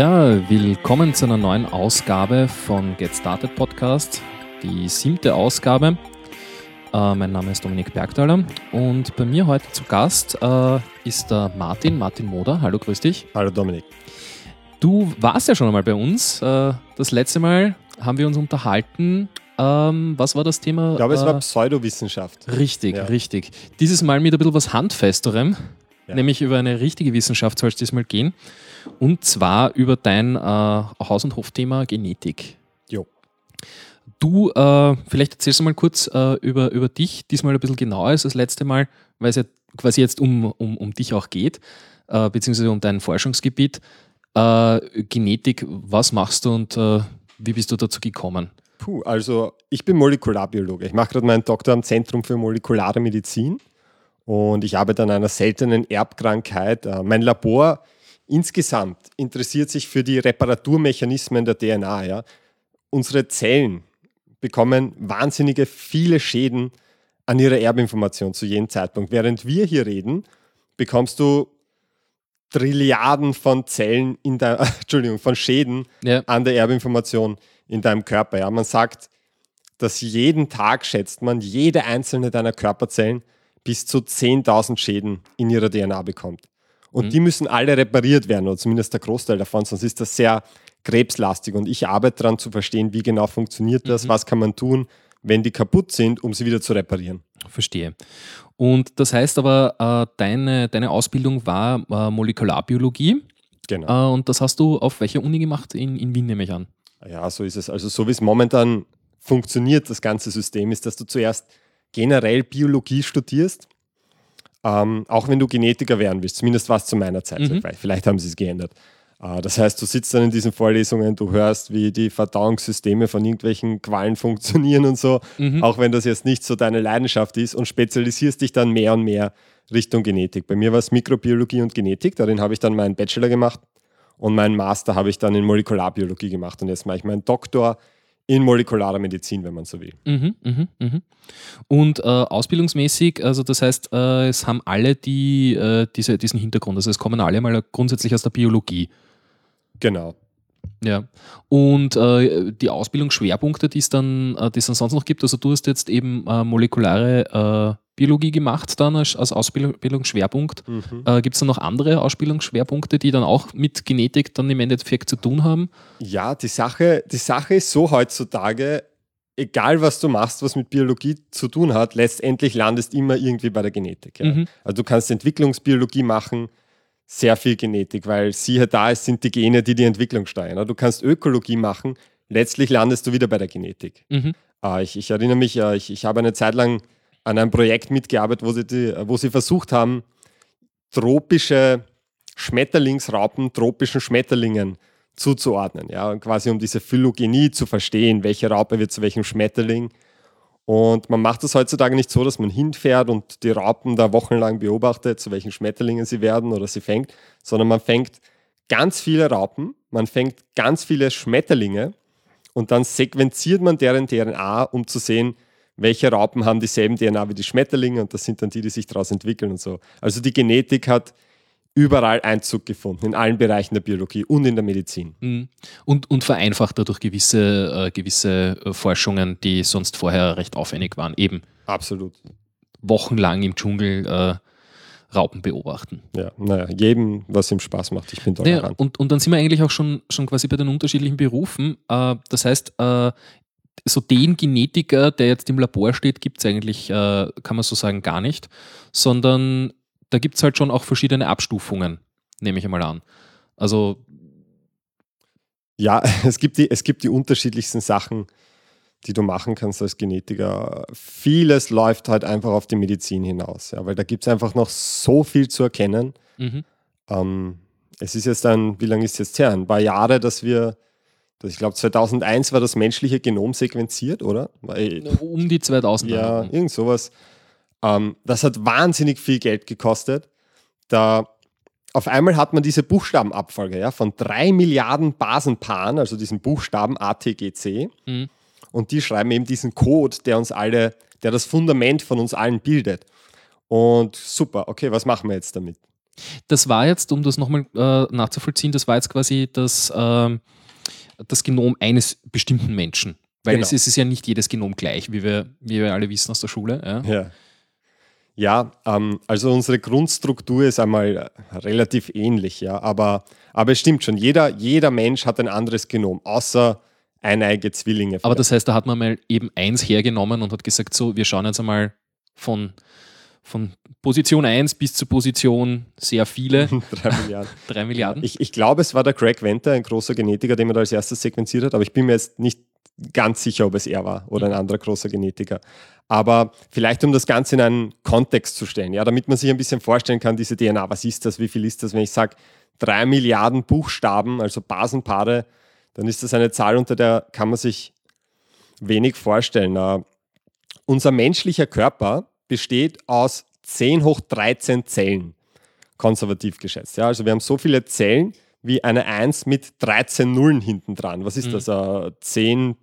Ja, willkommen zu einer neuen Ausgabe von Get Started Podcast, die siebte Ausgabe. Äh, mein Name ist Dominik Bergthaler und bei mir heute zu Gast äh, ist der Martin, Martin Moder. Hallo, grüß dich. Hallo Dominik. Du warst ja schon einmal bei uns. Äh, das letzte Mal haben wir uns unterhalten. Ähm, was war das Thema? Ich glaube, es war Pseudowissenschaft. Richtig, ja. richtig. Dieses Mal mit ein bisschen was Handfesterem, ja. nämlich über eine richtige Wissenschaft soll es diesmal gehen. Und zwar über dein äh, Haus- und Hofthema Genetik. Jo. Du, äh, vielleicht erzählst du mal kurz äh, über, über dich, diesmal ein bisschen genauer als das letzte Mal, weil es ja quasi jetzt um, um, um dich auch geht, äh, beziehungsweise um dein Forschungsgebiet. Äh, Genetik, was machst du und äh, wie bist du dazu gekommen? Puh, also ich bin Molekularbiologe. Ich mache gerade meinen Doktor am Zentrum für molekulare Medizin und ich arbeite an einer seltenen Erbkrankheit. Mein Labor insgesamt interessiert sich für die Reparaturmechanismen der DNA. Ja. Unsere Zellen bekommen wahnsinnige viele Schäden an ihrer Erbinformation zu jedem Zeitpunkt. Während wir hier reden, bekommst du Trilliarden von Zellen in der, Entschuldigung, von Schäden ja. an der Erbinformation in deinem Körper. Ja. Man sagt, dass jeden Tag schätzt man, jede einzelne deiner Körperzellen bis zu 10.000 Schäden in ihrer DNA bekommt. Und mhm. die müssen alle repariert werden, oder zumindest der Großteil davon, sonst ist das sehr krebslastig. Und ich arbeite daran zu verstehen, wie genau funktioniert das, mhm. was kann man tun, wenn die kaputt sind, um sie wieder zu reparieren. Verstehe. Und das heißt aber, äh, deine, deine Ausbildung war äh, Molekularbiologie. Genau. Äh, und das hast du auf welcher Uni gemacht? In, in Wien nehme ich an. Ja, so ist es. Also so wie es momentan funktioniert, das ganze System, ist, dass du zuerst generell Biologie studierst ähm, auch wenn du Genetiker werden willst, zumindest war es zu meiner Zeit, mhm. vielleicht haben sie es geändert. Äh, das heißt, du sitzt dann in diesen Vorlesungen, du hörst, wie die Verdauungssysteme von irgendwelchen Quallen funktionieren und so, mhm. auch wenn das jetzt nicht so deine Leidenschaft ist und spezialisierst dich dann mehr und mehr Richtung Genetik. Bei mir war es Mikrobiologie und Genetik, darin habe ich dann meinen Bachelor gemacht und meinen Master habe ich dann in Molekularbiologie gemacht und jetzt mache ich meinen Doktor in molekularer Medizin, wenn man so will. Mhm, mh, mh. Und äh, ausbildungsmäßig, also das heißt, äh, es haben alle die, äh, diese, diesen Hintergrund, also es kommen alle mal grundsätzlich aus der Biologie. Genau. Ja. Und äh, die Ausbildungsschwerpunkte, die es dann, äh, die es dann sonst noch gibt, also du hast jetzt eben äh, molekulare Biologie gemacht dann als, als Ausbildungsschwerpunkt. Mhm. Äh, Gibt es da noch andere Ausbildungsschwerpunkte, die dann auch mit Genetik dann im Endeffekt zu tun haben? Ja, die Sache, die Sache ist so heutzutage, egal was du machst, was mit Biologie zu tun hat, letztendlich landest immer irgendwie bei der Genetik. Ja. Mhm. Also du kannst Entwicklungsbiologie machen, sehr viel Genetik, weil siehe da, es sind die Gene, die die Entwicklung steuern. Du kannst Ökologie machen, letztlich landest du wieder bei der Genetik. Mhm. Äh, ich, ich, erinnere mich, äh, ich, ich habe eine Zeit lang an einem Projekt mitgearbeitet, wo sie, die, wo sie versucht haben, tropische Schmetterlingsraupen tropischen Schmetterlingen zuzuordnen. Ja, quasi um diese Phylogenie zu verstehen, welche Raupe wird zu welchem Schmetterling. Und man macht das heutzutage nicht so, dass man hinfährt und die Raupen da wochenlang beobachtet, zu welchen Schmetterlingen sie werden oder sie fängt, sondern man fängt ganz viele Raupen, man fängt ganz viele Schmetterlinge und dann sequenziert man deren DNA, um zu sehen, welche Raupen haben dieselben DNA wie die Schmetterlinge und das sind dann die, die sich daraus entwickeln und so. Also die Genetik hat überall Einzug gefunden, in allen Bereichen der Biologie und in der Medizin. Mhm. Und, und vereinfacht dadurch gewisse, äh, gewisse äh, Forschungen, die sonst vorher recht aufwendig waren, eben. Absolut. Wochenlang im Dschungel äh, Raupen beobachten. Ja, naja, jedem, was ihm Spaß macht. Ich bin tolerant. Ja, und, und dann sind wir eigentlich auch schon, schon quasi bei den unterschiedlichen Berufen. Äh, das heißt, äh, so den Genetiker, der jetzt im Labor steht, gibt es eigentlich, äh, kann man so sagen, gar nicht, sondern da gibt es halt schon auch verschiedene Abstufungen, nehme ich einmal an. Also. Ja, es gibt, die, es gibt die unterschiedlichsten Sachen, die du machen kannst als Genetiker. Vieles läuft halt einfach auf die Medizin hinaus, ja, weil da gibt es einfach noch so viel zu erkennen. Mhm. Ähm, es ist jetzt ein, wie lange ist es jetzt her? Ein paar Jahre, dass wir ich glaube, 2001 war das menschliche Genom sequenziert, oder? Um die 2000. Ja, irgend sowas. Ähm, das hat wahnsinnig viel Geld gekostet. Da auf einmal hat man diese Buchstabenabfolge ja, von drei Milliarden Basenpaaren, also diesen Buchstaben ATGC. Mhm. Und die schreiben eben diesen Code, der uns alle, der das Fundament von uns allen bildet. Und super, okay, was machen wir jetzt damit? Das war jetzt, um das nochmal äh, nachzuvollziehen, das war jetzt quasi das, äh, das Genom eines bestimmten Menschen. Weil genau. es, ist, es, ist ja nicht jedes Genom gleich, wie wir, wie wir alle wissen aus der Schule. Ja, ja. ja ähm, also unsere Grundstruktur ist einmal relativ ähnlich, ja, aber, aber es stimmt schon, jeder, jeder Mensch hat ein anderes Genom, außer eineige Zwillinge. Aber das heißt, da hat man mal eben eins hergenommen und hat gesagt, so, wir schauen jetzt einmal von, von Position 1 bis zur Position sehr viele. Drei Milliarden. Drei Milliarden. Ich, ich glaube, es war der Craig Venter, ein großer Genetiker, den man da als erstes sequenziert hat, aber ich bin mir jetzt nicht ganz sicher, ob es er war oder ein anderer großer Genetiker. Aber vielleicht, um das Ganze in einen Kontext zu stellen, ja, damit man sich ein bisschen vorstellen kann, diese DNA, was ist das, wie viel ist das, wenn ich sage, drei Milliarden Buchstaben, also Basenpaare, dann ist das eine Zahl, unter der kann man sich wenig vorstellen. Uh, unser menschlicher Körper besteht aus 10 hoch 13 Zellen, konservativ geschätzt. Ja, also wir haben so viele Zellen wie eine 1 mit 13 Nullen hinten dran. Was ist mhm. das? Uh, 10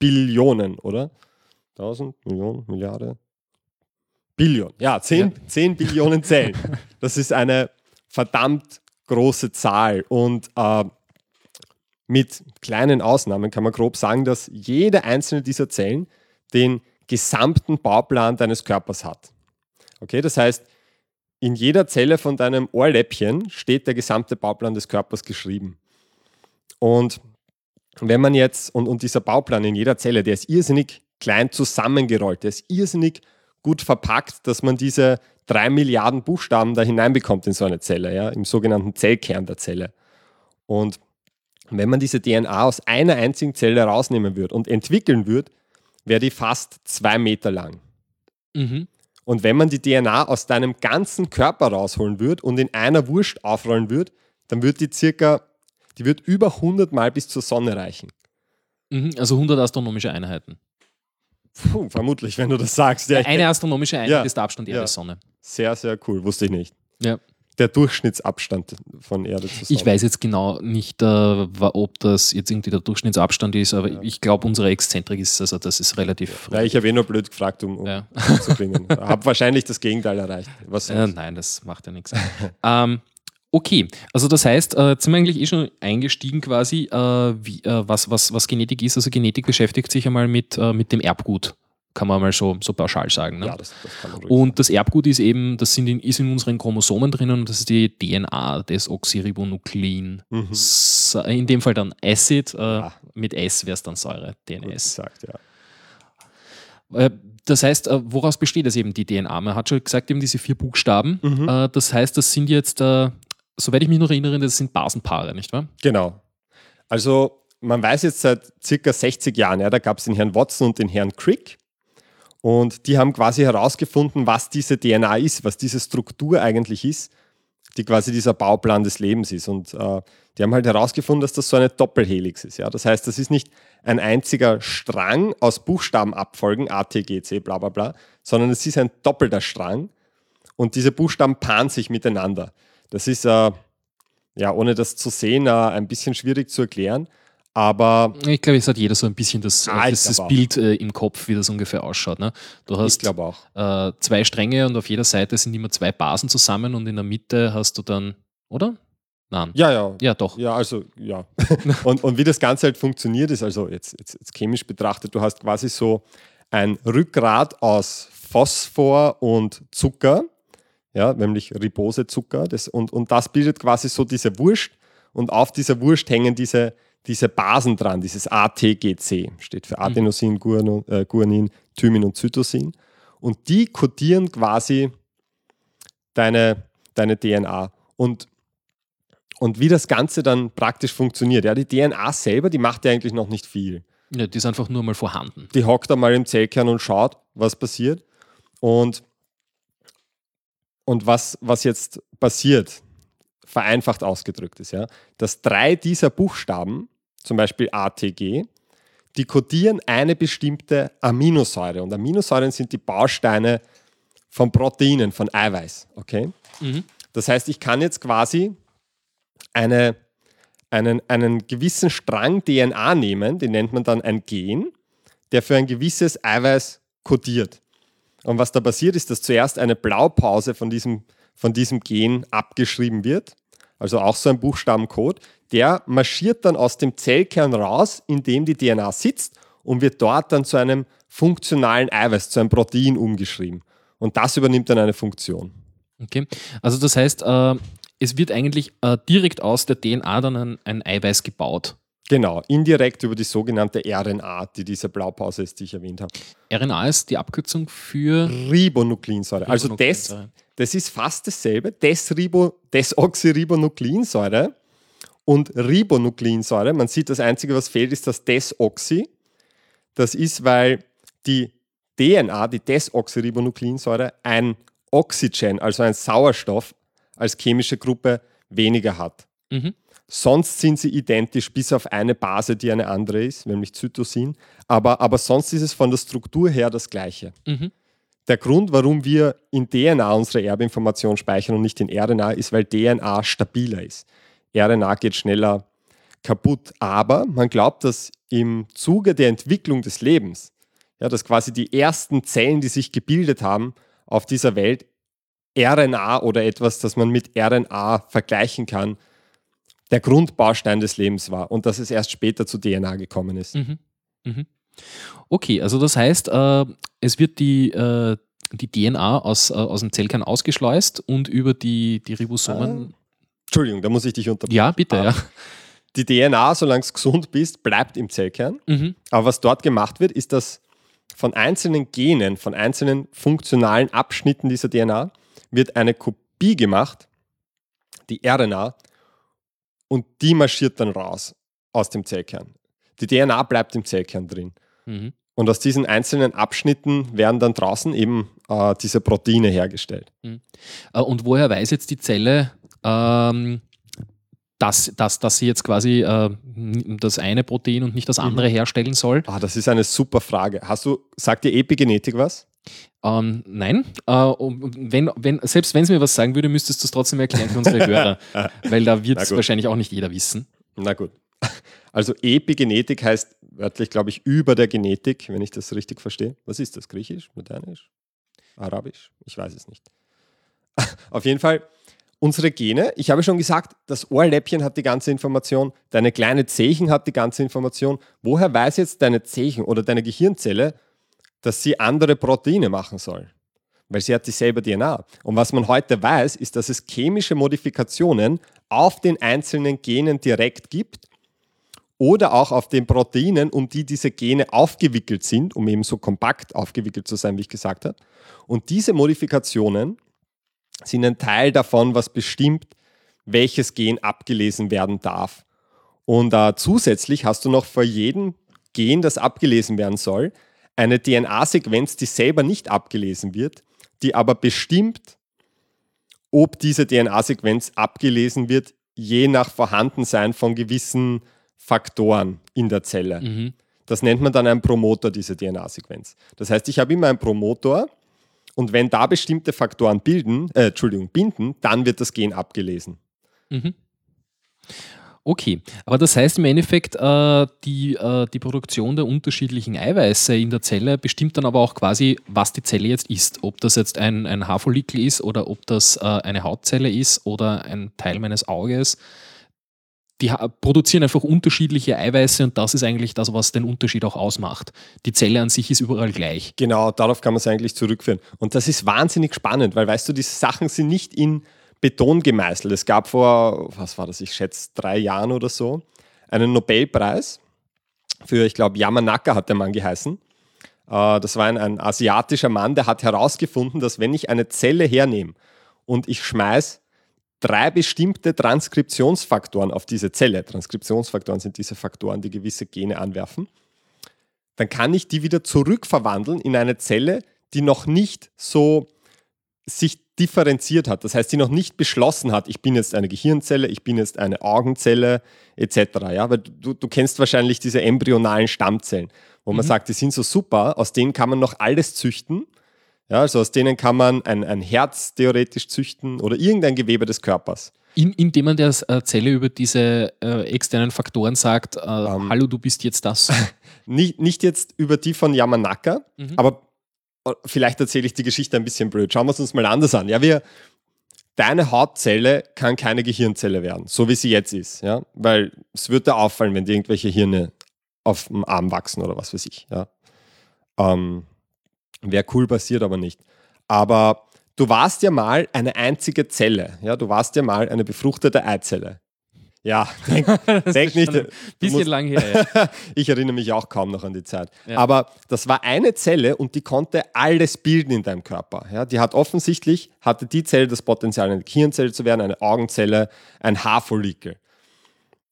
Billionen, oder? 1000, Millionen, Milliarde? Billion. Ja, 10, ja. 10 Billionen Zellen. Das ist eine verdammt große Zahl. Und äh, mit kleinen Ausnahmen kann man grob sagen, dass jede einzelne dieser Zellen den gesamten Bauplan deines Körpers hat. Okay, das heißt, in jeder Zelle von deinem Ohrläppchen steht der gesamte Bauplan des Körpers geschrieben. Und wenn man jetzt, und, und dieser Bauplan in jeder Zelle, der ist irrsinnig klein zusammengerollt, der ist irrsinnig gut verpackt, dass man diese drei Milliarden Buchstaben da hineinbekommt in so eine Zelle, ja, im sogenannten Zellkern der Zelle. Und wenn man diese DNA aus einer einzigen Zelle rausnehmen würde und entwickeln würde, wäre die fast zwei Meter lang. Mhm. Und wenn man die DNA aus deinem ganzen Körper rausholen würde und in einer Wurst aufrollen würde, dann würde die circa, die wird über 100 Mal bis zur Sonne reichen. Mhm, also 100 astronomische Einheiten. Puh, vermutlich, wenn du das sagst. Ja, eine astronomische Einheit ja, ist der Abstand Erde-Sonne. Ja. Sehr, sehr cool, wusste ich nicht. Ja der Durchschnittsabstand von Erde zu Ich weiß jetzt genau nicht, äh, ob das jetzt irgendwie der Durchschnittsabstand ist, aber ja. ich glaube, unsere Exzentrik ist, also das ist relativ. Ja, ich habe eh nur blöd gefragt, um, um ja. zu klingen. habe wahrscheinlich das Gegenteil erreicht. Äh, nein, das macht ja nichts. ähm, okay, also das heißt, äh, jetzt sind wir eigentlich eh schon eingestiegen quasi, äh, wie, äh, was, was, was Genetik ist. Also Genetik beschäftigt sich einmal mit, äh, mit dem Erbgut kann man mal so, so pauschal sagen. Ne? Ja, das, das kann man Und das Erbgut ist eben, das sind in, ist in unseren Chromosomen drinnen und das ist die DNA, das Oxyribonuklein. Mhm. In dem Fall dann Acid, äh, ja. mit S wäre es dann Säure, DNS. Gesagt, ja. Äh, das heißt, äh, woraus besteht das eben die DNA? Man hat schon gesagt, eben diese vier Buchstaben. Mhm. Äh, das heißt, das sind jetzt, soweit ich mich noch erinnere, das sind Basenpaare, nicht wahr? Genau. Also man weiß jetzt seit circa 60 Jahren, ja, da gab es den Herrn Watson und den Herrn Crick. Und die haben quasi herausgefunden, was diese DNA ist, was diese Struktur eigentlich ist, die quasi dieser Bauplan des Lebens ist. Und äh, die haben halt herausgefunden, dass das so eine Doppelhelix ist. Ja? Das heißt, das ist nicht ein einziger Strang aus Buchstabenabfolgen, A, T, G, C, bla bla bla, sondern es ist ein doppelter Strang. Und diese Buchstaben paaren sich miteinander. Das ist, äh, ja, ohne das zu sehen, äh, ein bisschen schwierig zu erklären. Aber ich glaube, es hat jeder so ein bisschen das, ah, das, das Bild äh, im Kopf, wie das ungefähr ausschaut. Ne? Du hast äh, zwei Stränge und auf jeder Seite sind immer zwei Basen zusammen und in der Mitte hast du dann, oder? Nein. Ja, ja. Ja, doch. Ja, also, ja. und, und wie das Ganze halt funktioniert, ist also jetzt, jetzt, jetzt chemisch betrachtet, du hast quasi so ein Rückgrat aus Phosphor und Zucker, ja, nämlich Ribosezucker. Das, und, und das bildet quasi so diese Wurst und auf dieser Wurst hängen diese diese Basen dran, dieses ATGC, steht für Adenosin, äh, Guanin, Thymin und Zytosin. Und die kodieren quasi deine, deine DNA. Und, und wie das Ganze dann praktisch funktioniert. Ja, die DNA selber, die macht ja eigentlich noch nicht viel. Ja, die ist einfach nur mal vorhanden. Die hockt da mal im Zellkern und schaut, was passiert. Und, und was, was jetzt passiert, vereinfacht ausgedrückt ist, ja, dass drei dieser Buchstaben zum Beispiel ATG, die kodieren eine bestimmte Aminosäure. Und Aminosäuren sind die Bausteine von Proteinen, von Eiweiß. Okay? Mhm. Das heißt, ich kann jetzt quasi eine, einen, einen gewissen Strang DNA nehmen, den nennt man dann ein Gen, der für ein gewisses Eiweiß kodiert. Und was da passiert, ist, dass zuerst eine Blaupause von diesem, von diesem Gen abgeschrieben wird, also auch so ein Buchstabencode, der marschiert dann aus dem Zellkern raus, in dem die DNA sitzt und wird dort dann zu einem funktionalen Eiweiß, zu einem Protein umgeschrieben. Und das übernimmt dann eine Funktion. Okay, also das heißt, äh, es wird eigentlich äh, direkt aus der DNA dann ein, ein, Eiweiß gebaut. Genau, indirekt über die sogenannte RNA, die diese Blaupause ist, die ich erwähnt habe. RNA ist die Abkürzung für Ribonukleinsäure. Also das, das ist fast dasselbe, Desribo, Desoxyribonukleinsäure und Ribonukleinsäure. Man sieht, das Einzige, was fehlt, ist das Desoxy. Das ist, weil die DNA, die Desoxyribonukleinsäure, ein Oxygen, also ein Sauerstoff, als chemische Gruppe weniger hat. Mhm. Sonst sind sie identisch, bis auf eine Base, die eine andere ist, nämlich Zytosin. Aber, aber sonst ist es von der Struktur her das Gleiche. Mhm. Der Grund, warum wir in DNA unsere Erbinformation speichern und nicht in RNA, ist, weil DNA stabiler ist. RNA geht schneller kaputt. Aber man glaubt, dass im Zuge der Entwicklung des Lebens, ja, dass quasi die ersten Zellen, die sich gebildet haben auf dieser Welt, RNA oder etwas, das man mit RNA vergleichen kann, der Grundbaustein des Lebens war und dass es erst später zu DNA gekommen ist. Mhm. Mhm. Okay, also das heißt, äh, es wird die, äh, die DNA aus, äh, aus dem Zellkern ausgeschleust und über die, die Ribosomen. Entschuldigung, da muss ich dich unterbrechen. Ja, bitte, ja. Die DNA, solange es gesund bist, bleibt im Zellkern. Mhm. Aber was dort gemacht wird, ist, dass von einzelnen Genen, von einzelnen funktionalen Abschnitten dieser DNA wird eine Kopie gemacht, die RNA, und die marschiert dann raus aus dem Zellkern. Die DNA bleibt im Zellkern drin. Mhm. Und aus diesen einzelnen Abschnitten werden dann draußen eben äh, diese Proteine hergestellt. Mhm. Äh, und woher weiß jetzt die Zelle, ähm, dass, dass, dass sie jetzt quasi äh, das eine Protein und nicht das andere mhm. herstellen soll? Ah, das ist eine super Frage. Hast du, sagt dir Epigenetik was? Ähm, nein, äh, wenn, wenn, selbst wenn es mir was sagen würde, müsstest du es trotzdem erklären für unsere Hörer, weil da wird es wahrscheinlich auch nicht jeder wissen. Na gut. Also Epigenetik heißt wörtlich, glaube ich, über der Genetik, wenn ich das richtig verstehe. Was ist das? Griechisch, Modernisch, Arabisch? Ich weiß es nicht. Auf jeden Fall unsere Gene. Ich habe schon gesagt, das Ohrläppchen hat die ganze Information, deine kleine Zehen hat die ganze Information. Woher weiß jetzt deine Zehen oder deine Gehirnzelle, dass sie andere Proteine machen soll? Weil sie hat dieselbe DNA. Und was man heute weiß, ist, dass es chemische Modifikationen auf den einzelnen Genen direkt gibt oder auch auf den Proteinen, um die diese Gene aufgewickelt sind, um eben so kompakt aufgewickelt zu sein, wie ich gesagt habe. Und diese Modifikationen sind ein Teil davon, was bestimmt, welches Gen abgelesen werden darf. Und äh, zusätzlich hast du noch vor jedem Gen, das abgelesen werden soll, eine DNA-Sequenz, die selber nicht abgelesen wird, die aber bestimmt, ob diese DNA-Sequenz abgelesen wird, je nach Vorhandensein von gewissen Faktoren in der Zelle. Mhm. Das nennt man dann ein Promoter, diese DNA-Sequenz. Das heißt, ich habe immer einen Promoter, und wenn da bestimmte Faktoren bilden, äh, Entschuldigung, binden, dann wird das Gen abgelesen. Mhm. Okay, aber das heißt im Endeffekt, äh, die, äh, die Produktion der unterschiedlichen Eiweiße in der Zelle bestimmt dann aber auch quasi, was die Zelle jetzt ist. Ob das jetzt ein, ein Haarfollikel ist oder ob das äh, eine Hautzelle ist oder ein Teil meines Auges die produzieren einfach unterschiedliche Eiweiße und das ist eigentlich das, was den Unterschied auch ausmacht. Die Zelle an sich ist überall gleich. Genau, darauf kann man es eigentlich zurückführen. Und das ist wahnsinnig spannend, weil weißt du, diese Sachen sind nicht in Beton gemeißelt. Es gab vor, was war das, ich schätze drei Jahren oder so, einen Nobelpreis für, ich glaube, Yamanaka hat der Mann geheißen. Äh, das war ein, ein asiatischer Mann, der hat herausgefunden, dass wenn ich eine Zelle hernehme und ich schmeiße drei bestimmte Transkriptionsfaktoren auf diese Zelle. Transkriptionsfaktoren sind diese Faktoren, die gewisse Gene anwerfen. Dann kann ich die wieder zurückverwandeln in eine Zelle, die noch nicht so sich differenziert hat. Das heißt, die noch nicht beschlossen hat, ich bin jetzt eine Gehirnzelle, ich bin jetzt eine Augenzelle etc. Ja, weil du, du kennst wahrscheinlich diese embryonalen Stammzellen, wo man mhm. sagt, die sind so super, aus denen kann man noch alles züchten ja, also aus denen kann man ein, ein Herz theoretisch züchten oder irgendein Gewebe des Körpers. In, indem man der äh, Zelle über diese äh, externen Faktoren sagt, äh, um, ähm. hallo, du bist jetzt das. nicht, nicht jetzt über die von Yamanaka, mhm. aber äh, vielleicht erzähle ich die Geschichte ein bisschen blöd. Schauen wir es uns mal anders an. Ja, wir, deine Hautzelle kann keine Gehirnzelle werden, so wie sie jetzt ist. Ja? Weil es würde auffallen, wenn dir irgendwelche Hirne auf dem Arm wachsen oder was weiß ich. Ja? Ähm, Wäre cool, passiert aber nicht. Aber du warst ja mal eine einzige Zelle. Ja? Du warst ja mal eine befruchtete Eizelle. Ja, denk, denk nicht. Ein bisschen musst, lang her. Ja. ich erinnere mich auch kaum noch an die Zeit. Ja. Aber das war eine Zelle und die konnte alles bilden in deinem Körper. Ja, die hat offensichtlich, hatte die Zelle das Potenzial, eine Gehirnzelle zu werden, eine Augenzelle, ein Haarfollikel.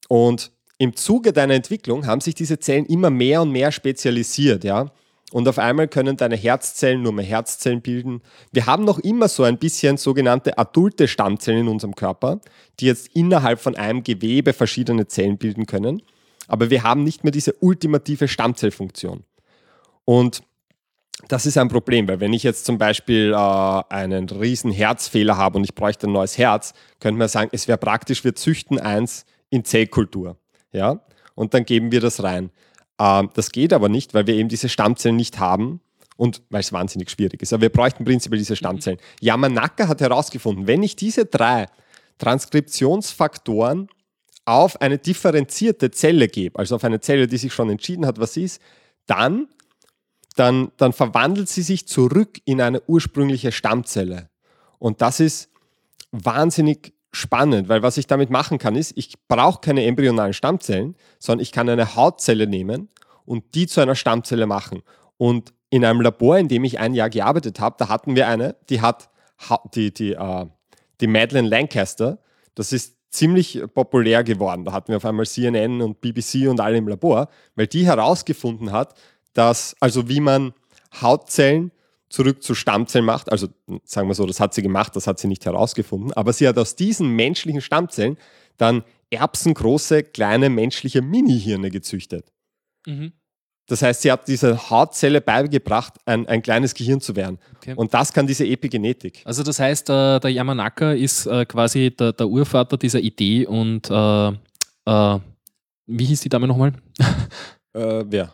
Und im Zuge deiner Entwicklung haben sich diese Zellen immer mehr und mehr spezialisiert. Ja? Und auf einmal können deine Herzzellen nur mehr Herzzellen bilden. Wir haben noch immer so ein bisschen sogenannte adulte Stammzellen in unserem Körper, die jetzt innerhalb von einem Gewebe verschiedene Zellen bilden können. Aber wir haben nicht mehr diese ultimative Stammzellfunktion. Und das ist ein Problem, weil wenn ich jetzt zum Beispiel äh, einen riesen Herzfehler habe und ich bräuchte ein neues Herz, könnte man sagen, es wäre praktisch, wir züchten eins in Zellkultur. Ja? Und dann geben wir das rein. Ähm, das geht aber nicht, weil wir eben diese Stammzellen nicht haben und weil es wahnsinnig schwierig ist. Aber wir bräuchten prinzipiell diese Stammzellen. Mhm. Yamanaka hat herausgefunden, wenn ich diese drei Transkriptionsfaktoren auf eine differenzierte Zelle gebe, also auf eine Zelle, die sich schon entschieden hat, was sie ist, dann, dann, dann verwandelt sie sich zurück in eine ursprüngliche Stammzelle. Und das ist wahnsinnig spannend, weil was ich damit machen kann, ist, ich brauche keine embryonalen Stammzellen, sondern ich kann eine Hautzelle nehmen und die zu einer Stammzelle machen. Und in einem Labor, in dem ich ein Jahr gearbeitet habe, da hatten wir eine, die hat die, die, uh, die Madeleine Lancaster, das ist ziemlich populär geworden. Da hatten wir auf einmal CNN und BBC und alle im Labor, weil die herausgefunden hat, dass, also wie man Hautzellen zurück zu Stammzellen macht. Also sagen wir so, das hat sie gemacht, das hat sie nicht herausgefunden. Aber sie hat aus diesen menschlichen Stammzellen dann erbsengroße, kleine menschliche Mini-Hirne gezüchtet. Mhm. Das heißt, sie hat dieser Hautzelle beigebracht, ein, ein kleines Gehirn zu werden. Okay. Und das kann diese Epigenetik. Also das heißt, äh, der Yamanaka ist äh, quasi der, der, Urvater dieser Idee und äh, äh wie hieß die Dame nochmal? Äh, wer?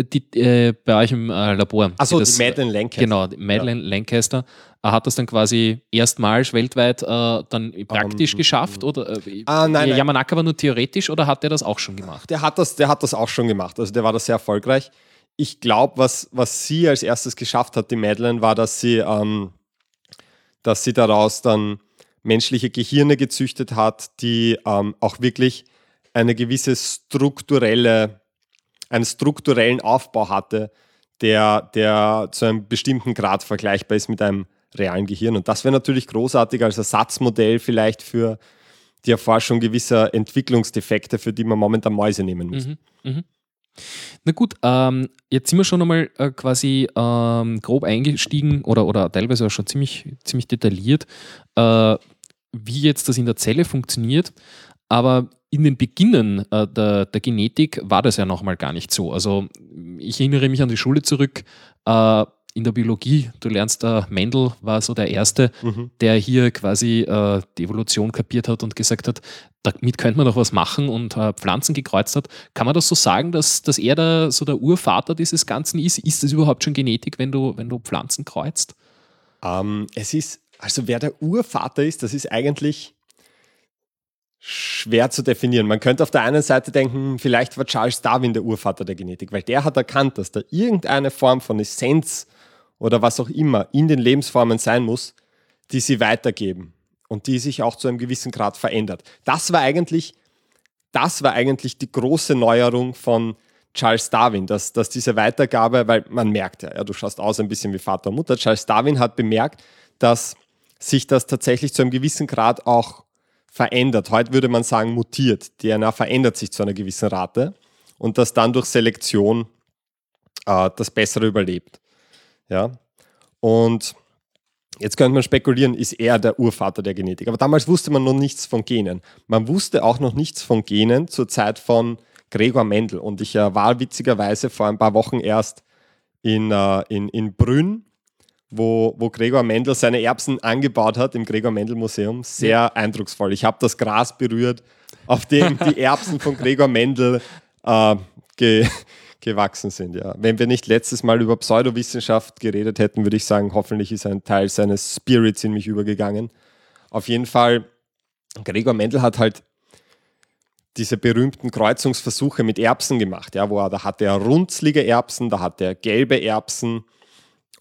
Die, äh, bei euch im äh, Labor. Achso, die, Madeleine Lancaster. Genau, Madeleine ja. Lancaster hat das dann quasi erstmals weltweit äh, dann praktisch um, geschafft oder äh, ah, nein, Yamanaka war nur theoretisch oder hat der das auch schon gemacht? Der hat das, der hat das auch schon gemacht. Also der war da sehr erfolgreich. Ich glaube, was, was sie als erstes geschafft hat, die Madeleine, war, dass sie, ähm, dass sie daraus dann menschliche Gehirne gezüchtet hat, die ähm, auch wirklich eine gewisse strukturelle einen strukturellen Aufbau hatte, der, der zu einem bestimmten Grad vergleichbar ist mit einem realen Gehirn. Und das wäre natürlich großartig als Ersatzmodell vielleicht für die Erforschung gewisser Entwicklungsdefekte, für die man momentan Mäuse nehmen muss. Mhm, mh. Na gut, ähm, jetzt sind wir schon einmal äh, quasi ähm, grob eingestiegen oder, oder teilweise auch schon ziemlich, ziemlich detailliert, äh, wie jetzt das in der Zelle funktioniert. Aber in den Beginnen äh, der, der, Genetik war das ja nochmal gar nicht so. Also ich erinnere mich an die Schule zurück. Äh, in der Biologie, du lernst, äh, Mendel war so der Erste, mhm. der hier quasi äh, die Evolution kapiert hat und gesagt hat, damit könnte man doch was machen und äh, Pflanzen gekreuzt hat. Kann man das so sagen, dass, dass er da so der Urvater dieses Ganzen ist? Ist das überhaupt schon Genetik, wenn du, wenn du Pflanzen kreuzt? Ähm, es ist, also wer der Urvater ist, das ist eigentlich schwer zu definieren. Man könnte auf der einen Seite denken, vielleicht war Charles Darwin der Urvater der Genetik, weil der hat erkannt, dass da irgendeine Form von Essenz oder was auch immer in den Lebensformen sein muss, die sie weitergeben und die sich auch zu einem gewissen Grad verändert. Das war eigentlich, das war eigentlich die große Neuerung von Charles Darwin, dass, dass diese Weitergabe, weil man merkt ja, du schaust aus ein bisschen wie Vater und Mutter. Charles Darwin hat bemerkt, dass sich das tatsächlich zu einem gewissen Grad auch verändert. Heute würde man sagen mutiert. DNA verändert sich zu einer gewissen Rate und das dann durch Selektion äh, das Bessere überlebt. Ja? Und jetzt könnte man spekulieren, ist er der Urvater der Genetik. Aber damals wusste man noch nichts von Genen. Man wusste auch noch nichts von Genen zur Zeit von Gregor Mendel. Und ich äh, war witzigerweise vor ein paar Wochen erst in, äh, in, in Brünn wo, wo Gregor Mendel seine Erbsen angebaut hat im Gregor Mendel Museum. Sehr ja. eindrucksvoll. Ich habe das Gras berührt, auf dem die Erbsen von Gregor Mendel äh, ge, gewachsen sind. Ja. Wenn wir nicht letztes Mal über Pseudowissenschaft geredet hätten, würde ich sagen, hoffentlich ist ein Teil seines Spirits in mich übergegangen. Auf jeden Fall, Gregor Mendel hat halt diese berühmten Kreuzungsversuche mit Erbsen gemacht, ja, wo er, da hatte er runzlige Erbsen, da hatte er gelbe Erbsen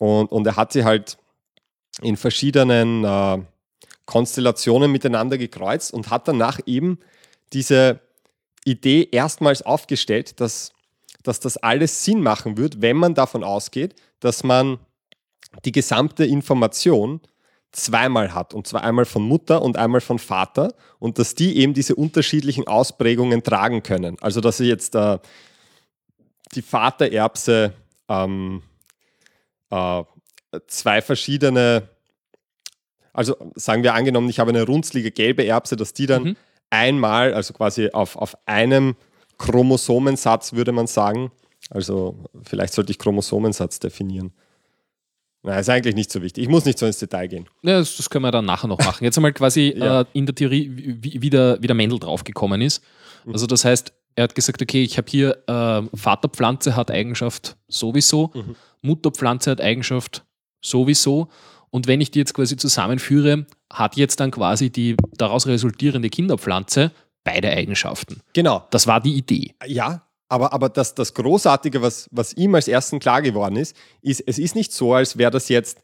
und, und er hat sie halt in verschiedenen äh, Konstellationen miteinander gekreuzt und hat danach eben diese Idee erstmals aufgestellt, dass, dass das alles Sinn machen wird, wenn man davon ausgeht, dass man die gesamte Information zweimal hat. Und zwar einmal von Mutter und einmal von Vater. Und dass die eben diese unterschiedlichen Ausprägungen tragen können. Also dass sie jetzt äh, die Vatererbse ähm, äh, zwei verschiedene, also sagen wir angenommen, ich habe eine runzlige gelbe Erbse, dass die dann mhm. einmal, also quasi auf, auf einem Chromosomensatz würde man sagen, also vielleicht sollte ich Chromosomensatz definieren. Na, ist eigentlich nicht so wichtig. Ich muss nicht so ins Detail gehen. Ja, das, das können wir dann nachher noch machen. Jetzt einmal quasi ja. äh, in der Theorie, wie, wie, der, wie der Mendel draufgekommen ist. Mhm. Also das heißt, er hat gesagt, okay, ich habe hier äh, Vaterpflanze hat Eigenschaft sowieso, mhm. Mutterpflanze hat Eigenschaft sowieso. Und wenn ich die jetzt quasi zusammenführe, hat jetzt dann quasi die daraus resultierende Kinderpflanze beide Eigenschaften. Genau. Das war die Idee. Ja, aber, aber das, das Großartige, was, was ihm als ersten klar geworden ist, ist, es ist nicht so, als wäre das jetzt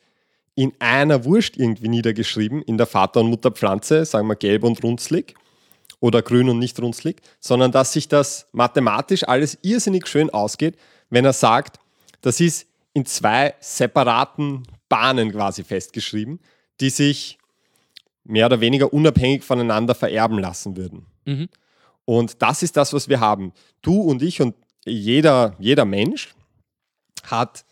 in einer Wurst irgendwie niedergeschrieben, in der Vater- und Mutterpflanze, sagen wir gelb und runzlig oder grün und nicht runzlig, sondern dass sich das mathematisch alles irrsinnig schön ausgeht, wenn er sagt, das ist in zwei separaten Bahnen quasi festgeschrieben, die sich mehr oder weniger unabhängig voneinander vererben lassen würden. Mhm. Und das ist das, was wir haben. Du und ich und jeder, jeder Mensch hat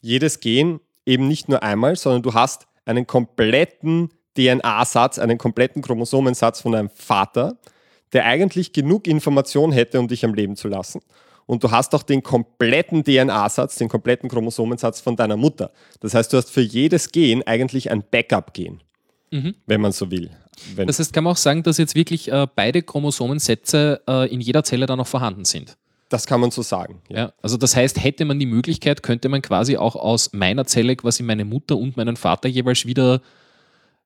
jedes Gen eben nicht nur einmal, sondern du hast einen kompletten DNA-Satz, einen kompletten Chromosomensatz von deinem Vater, der eigentlich genug Information hätte, um dich am Leben zu lassen. Und du hast auch den kompletten DNA-Satz, den kompletten Chromosomensatz von deiner Mutter. Das heißt, du hast für jedes Gen eigentlich ein Backup-Gen, mhm. wenn man so will. Wenn das heißt, kann man auch sagen, dass jetzt wirklich äh, beide Chromosomensätze äh, in jeder Zelle dann noch vorhanden sind. Das kann man so sagen. Ja. ja. also das heißt, hätte man die Möglichkeit, könnte man quasi auch aus meiner Zelle quasi meine Mutter und meinen Vater jeweils wieder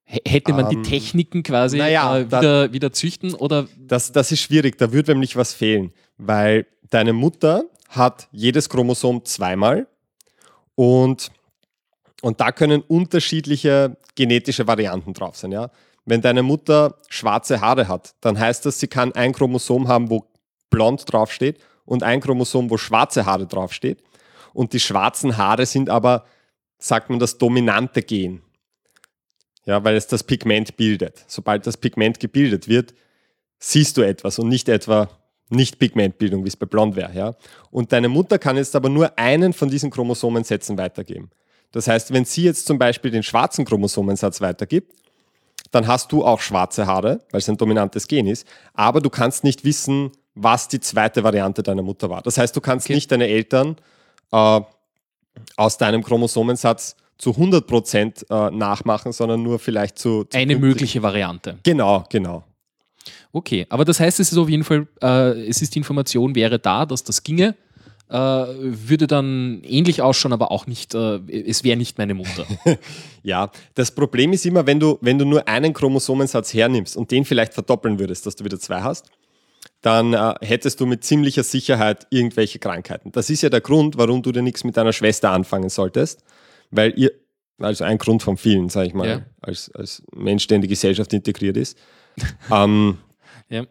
Hätte man die ähm, Techniken quasi naja, äh, wieder, wieder züchten oder? Das, das ist schwierig, da würde nämlich was fehlen, weil deine Mutter hat jedes Chromosom zweimal und, und da können unterschiedliche genetische Varianten drauf sein. Ja? Wenn deine Mutter schwarze Haare hat, dann heißt das, sie kann ein Chromosom haben, wo blond draufsteht und ein Chromosom, wo schwarze Haare draufsteht. Und die schwarzen Haare sind aber, sagt man, das dominante Gen. Ja, weil es das Pigment bildet. Sobald das Pigment gebildet wird, siehst du etwas und nicht etwa nicht Pigmentbildung, wie es bei Blond wäre. Ja? Und deine Mutter kann jetzt aber nur einen von diesen Chromosomensätzen weitergeben. Das heißt, wenn sie jetzt zum Beispiel den schwarzen Chromosomensatz weitergibt, dann hast du auch schwarze Haare, weil es ein dominantes Gen ist, aber du kannst nicht wissen, was die zweite Variante deiner Mutter war. Das heißt, du kannst okay. nicht deine Eltern äh, aus deinem Chromosomensatz zu 100 Prozent äh, nachmachen, sondern nur vielleicht zu, zu eine mögliche Variante. Genau, genau. Okay, aber das heißt, es ist auf jeden Fall, äh, es ist die Information wäre da, dass das ginge äh, würde dann ähnlich ausschauen, aber auch nicht, äh, es wäre nicht meine Mutter. ja, das Problem ist immer, wenn du, wenn du nur einen Chromosomensatz hernimmst und den vielleicht verdoppeln würdest, dass du wieder zwei hast, dann äh, hättest du mit ziemlicher Sicherheit irgendwelche Krankheiten. Das ist ja der Grund, warum du dir nichts mit deiner Schwester anfangen solltest, weil ihr, also ein Grund von vielen, sage ich mal, ja. als, als Mensch, der in die Gesellschaft integriert ist. ähm, ja.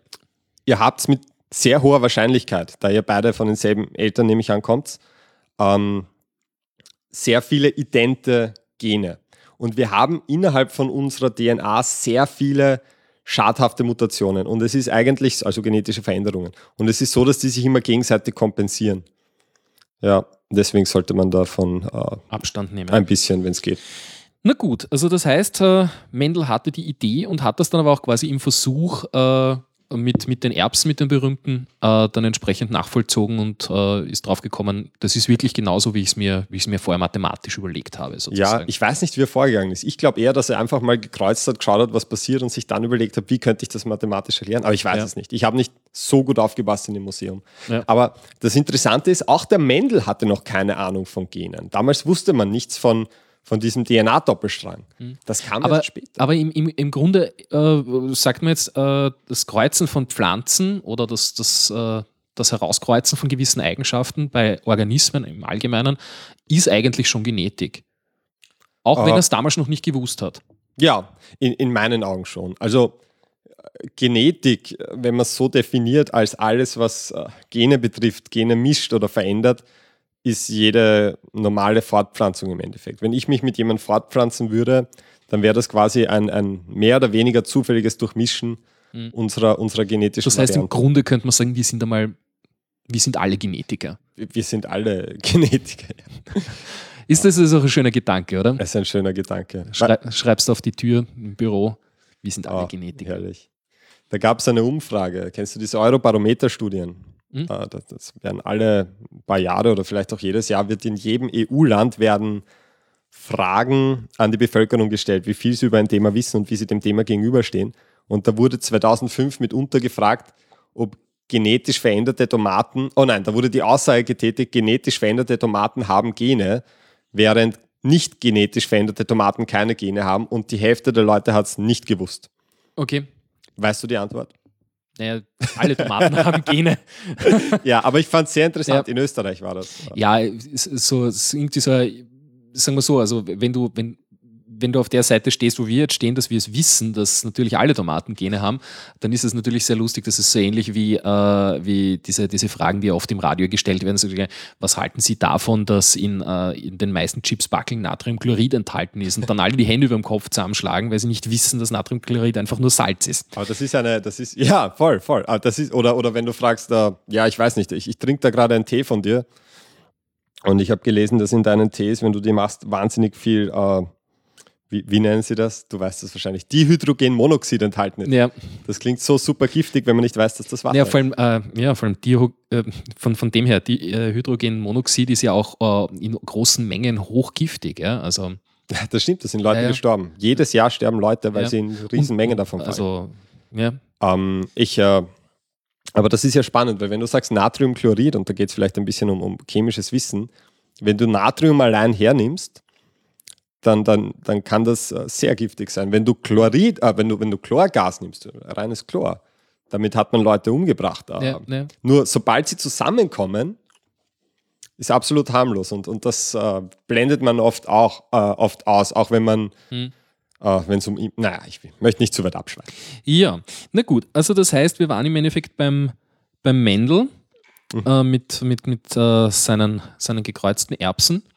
Ihr habt es mit sehr hoher Wahrscheinlichkeit, da ihr beide von denselben Eltern nämlich ankommt, ähm, sehr viele idente Gene. Und wir haben innerhalb von unserer DNA sehr viele schadhafte Mutationen. Und es ist eigentlich, also genetische Veränderungen. Und es ist so, dass die sich immer gegenseitig kompensieren. Ja, deswegen sollte man davon äh, Abstand nehmen. Ein bisschen, wenn es geht. Na gut, also das heißt, äh, Mendel hatte die Idee und hat das dann aber auch quasi im Versuch äh, mit, mit den Erbsen, mit den berühmten, äh, dann entsprechend nachvollzogen und äh, ist drauf gekommen, das ist wirklich genauso, wie ich es mir, mir vorher mathematisch überlegt habe. Sozusagen. Ja, ich weiß nicht, wie er vorgegangen ist. Ich glaube eher, dass er einfach mal gekreuzt hat, geschaut hat, was passiert und sich dann überlegt hat, wie könnte ich das mathematisch erklären. Aber ich weiß ja. es nicht. Ich habe nicht so gut aufgepasst in dem Museum. Ja. Aber das Interessante ist, auch der Mendel hatte noch keine Ahnung von Genen. Damals wusste man nichts von, von diesem DNA-Doppelstrang. Hm. Das kam aber, später. Aber im, im, im Grunde äh, sagt man jetzt, äh, das Kreuzen von Pflanzen oder das, das, äh, das Herauskreuzen von gewissen Eigenschaften bei Organismen im Allgemeinen ist eigentlich schon Genetik. Auch wenn er es damals noch nicht gewusst hat. Ja, in, in meinen Augen schon. Also äh, Genetik, wenn man es so definiert als alles, was äh, Gene betrifft, Gene mischt oder verändert, ist jede normale Fortpflanzung im Endeffekt. Wenn ich mich mit jemandem fortpflanzen würde, dann wäre das quasi ein, ein mehr oder weniger zufälliges Durchmischen mhm. unserer, unserer genetischen Das heißt, Varianten. im Grunde könnte man sagen, wir sind einmal, wir sind alle Genetiker. Wir sind alle Genetiker. Ist das also ein schöner Gedanke, oder? Das ist ein schöner Gedanke. Schrei schreibst du auf die Tür im Büro, wir sind alle oh, Genetiker. Herrlich. Da gab es eine Umfrage. Kennst du diese Eurobarometer-Studien? Mhm. Das, das, werden alle paar Jahre oder vielleicht auch jedes Jahr wird in jedem EU-Land werden Fragen an die Bevölkerung gestellt, wie viel sie über ein Thema wissen und wie sie dem Thema gegenüberstehen. Und da wurde 2005 mitunter gefragt, ob genetisch veränderte Tomaten, oh nein, da wurde die Aussage getätigt, genetisch veränderte Tomaten haben Gene, während nicht genetisch veränderte Tomaten keine Gene haben und die Hälfte der Leute hat es nicht gewusst. Okay. Weißt du die Antwort? Naja, alle Tomaten haben Gene. ja, aber ich fand es sehr interessant. Ja. In Österreich war das. Ja, so, irgendwie so, sagen wir so, also wenn du, wenn, wenn du auf der Seite stehst, wo wir jetzt stehen, dass wir es wissen, dass natürlich alle Tomaten Gene haben, dann ist es natürlich sehr lustig. Das ist so ähnlich wie, äh, wie diese, diese Fragen, die oft im Radio gestellt werden. So, was halten Sie davon, dass in, äh, in den meisten Chips Backeln Natriumchlorid enthalten ist und dann alle die Hände über dem Kopf zusammenschlagen, weil sie nicht wissen, dass Natriumchlorid einfach nur Salz ist. Aber das ist eine, das ist, ja, voll, voll. Das ist, oder, oder wenn du fragst, äh, ja, ich weiß nicht, ich, ich trinke da gerade einen Tee von dir. Und ich habe gelesen, dass in deinen Tees, wenn du die machst, wahnsinnig viel äh, wie, wie, nennen Sie das? Du weißt das wahrscheinlich. Dihydrogenmonoxid enthalten ist. Ja. Das klingt so super giftig, wenn man nicht weiß, dass das Wasser ja, vor allem, äh, ja, vor allem Diho, äh, von, von dem her, Dihydrogenmonoxid ist ja auch äh, in großen Mengen hochgiftig. Ja? Also, das stimmt, da sind Leute ja, ja. gestorben. Jedes Jahr sterben Leute, weil sie in riesen Mengen davon fallen. Also, ja. Ähm, ich, äh, aber das ist ja spannend, weil wenn du sagst Natriumchlorid, und da geht es vielleicht ein bisschen um, um chemisches Wissen, wenn du Natrium allein hernimmst, dann, dann, dann kann das äh, sehr giftig sein. Wenn du Chlorid, äh, wenn du, wenn du Chlorgas nimmst, reines Chlor, damit hat man Leute umgebracht. Äh. Ja, ja. Nur sobald sie zusammenkommen, ist absolut harmlos und, und das äh, blendet man oft auch äh, oft aus, auch wenn man hm. äh, wenn es um naja, ich möchte nicht zu weit abschweifen. Ja, na gut, also das heißt, wir waren im Endeffekt beim, beim Mendel mhm. mit, mit, mit seinen, seinen gekreuzten Erbsen äh,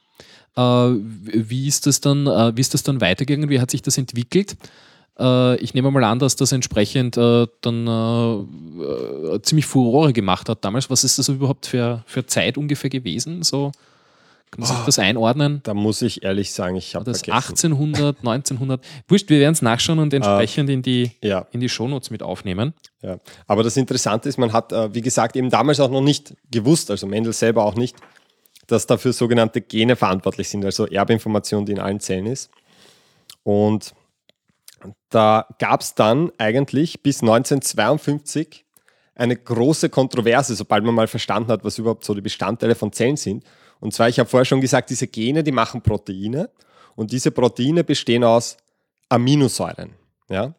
wie, ist das dann, äh, wie ist das dann weitergegangen? Wie hat sich das entwickelt? Äh, ich nehme mal an, dass das entsprechend dann ziemlich Furore gemacht hat damals. Was ist das überhaupt für, für Zeit ungefähr gewesen? So, kann man sich das einordnen? Da muss ich ehrlich sagen, ich habe das vergessen. 1800, 1900. Wurscht, wir werden es nachschauen und entsprechend uh, in die, ja. in die Shownotes mit aufnehmen. Ja. Aber das Interessante ist, man hat, wie gesagt, eben damals auch noch nicht gewusst, also Mendel selber auch nicht, dass dafür sogenannte Gene verantwortlich sind, also Erbinformation, die in allen Zellen ist. Und da gab es dann eigentlich bis 1952 eine große Kontroverse, sobald man mal verstanden hat, was überhaupt so die Bestandteile von Zellen sind. Und zwar, ich habe vorher schon gesagt, diese Gene, die machen Proteine und diese Proteine bestehen aus Aminosäuren. Ja?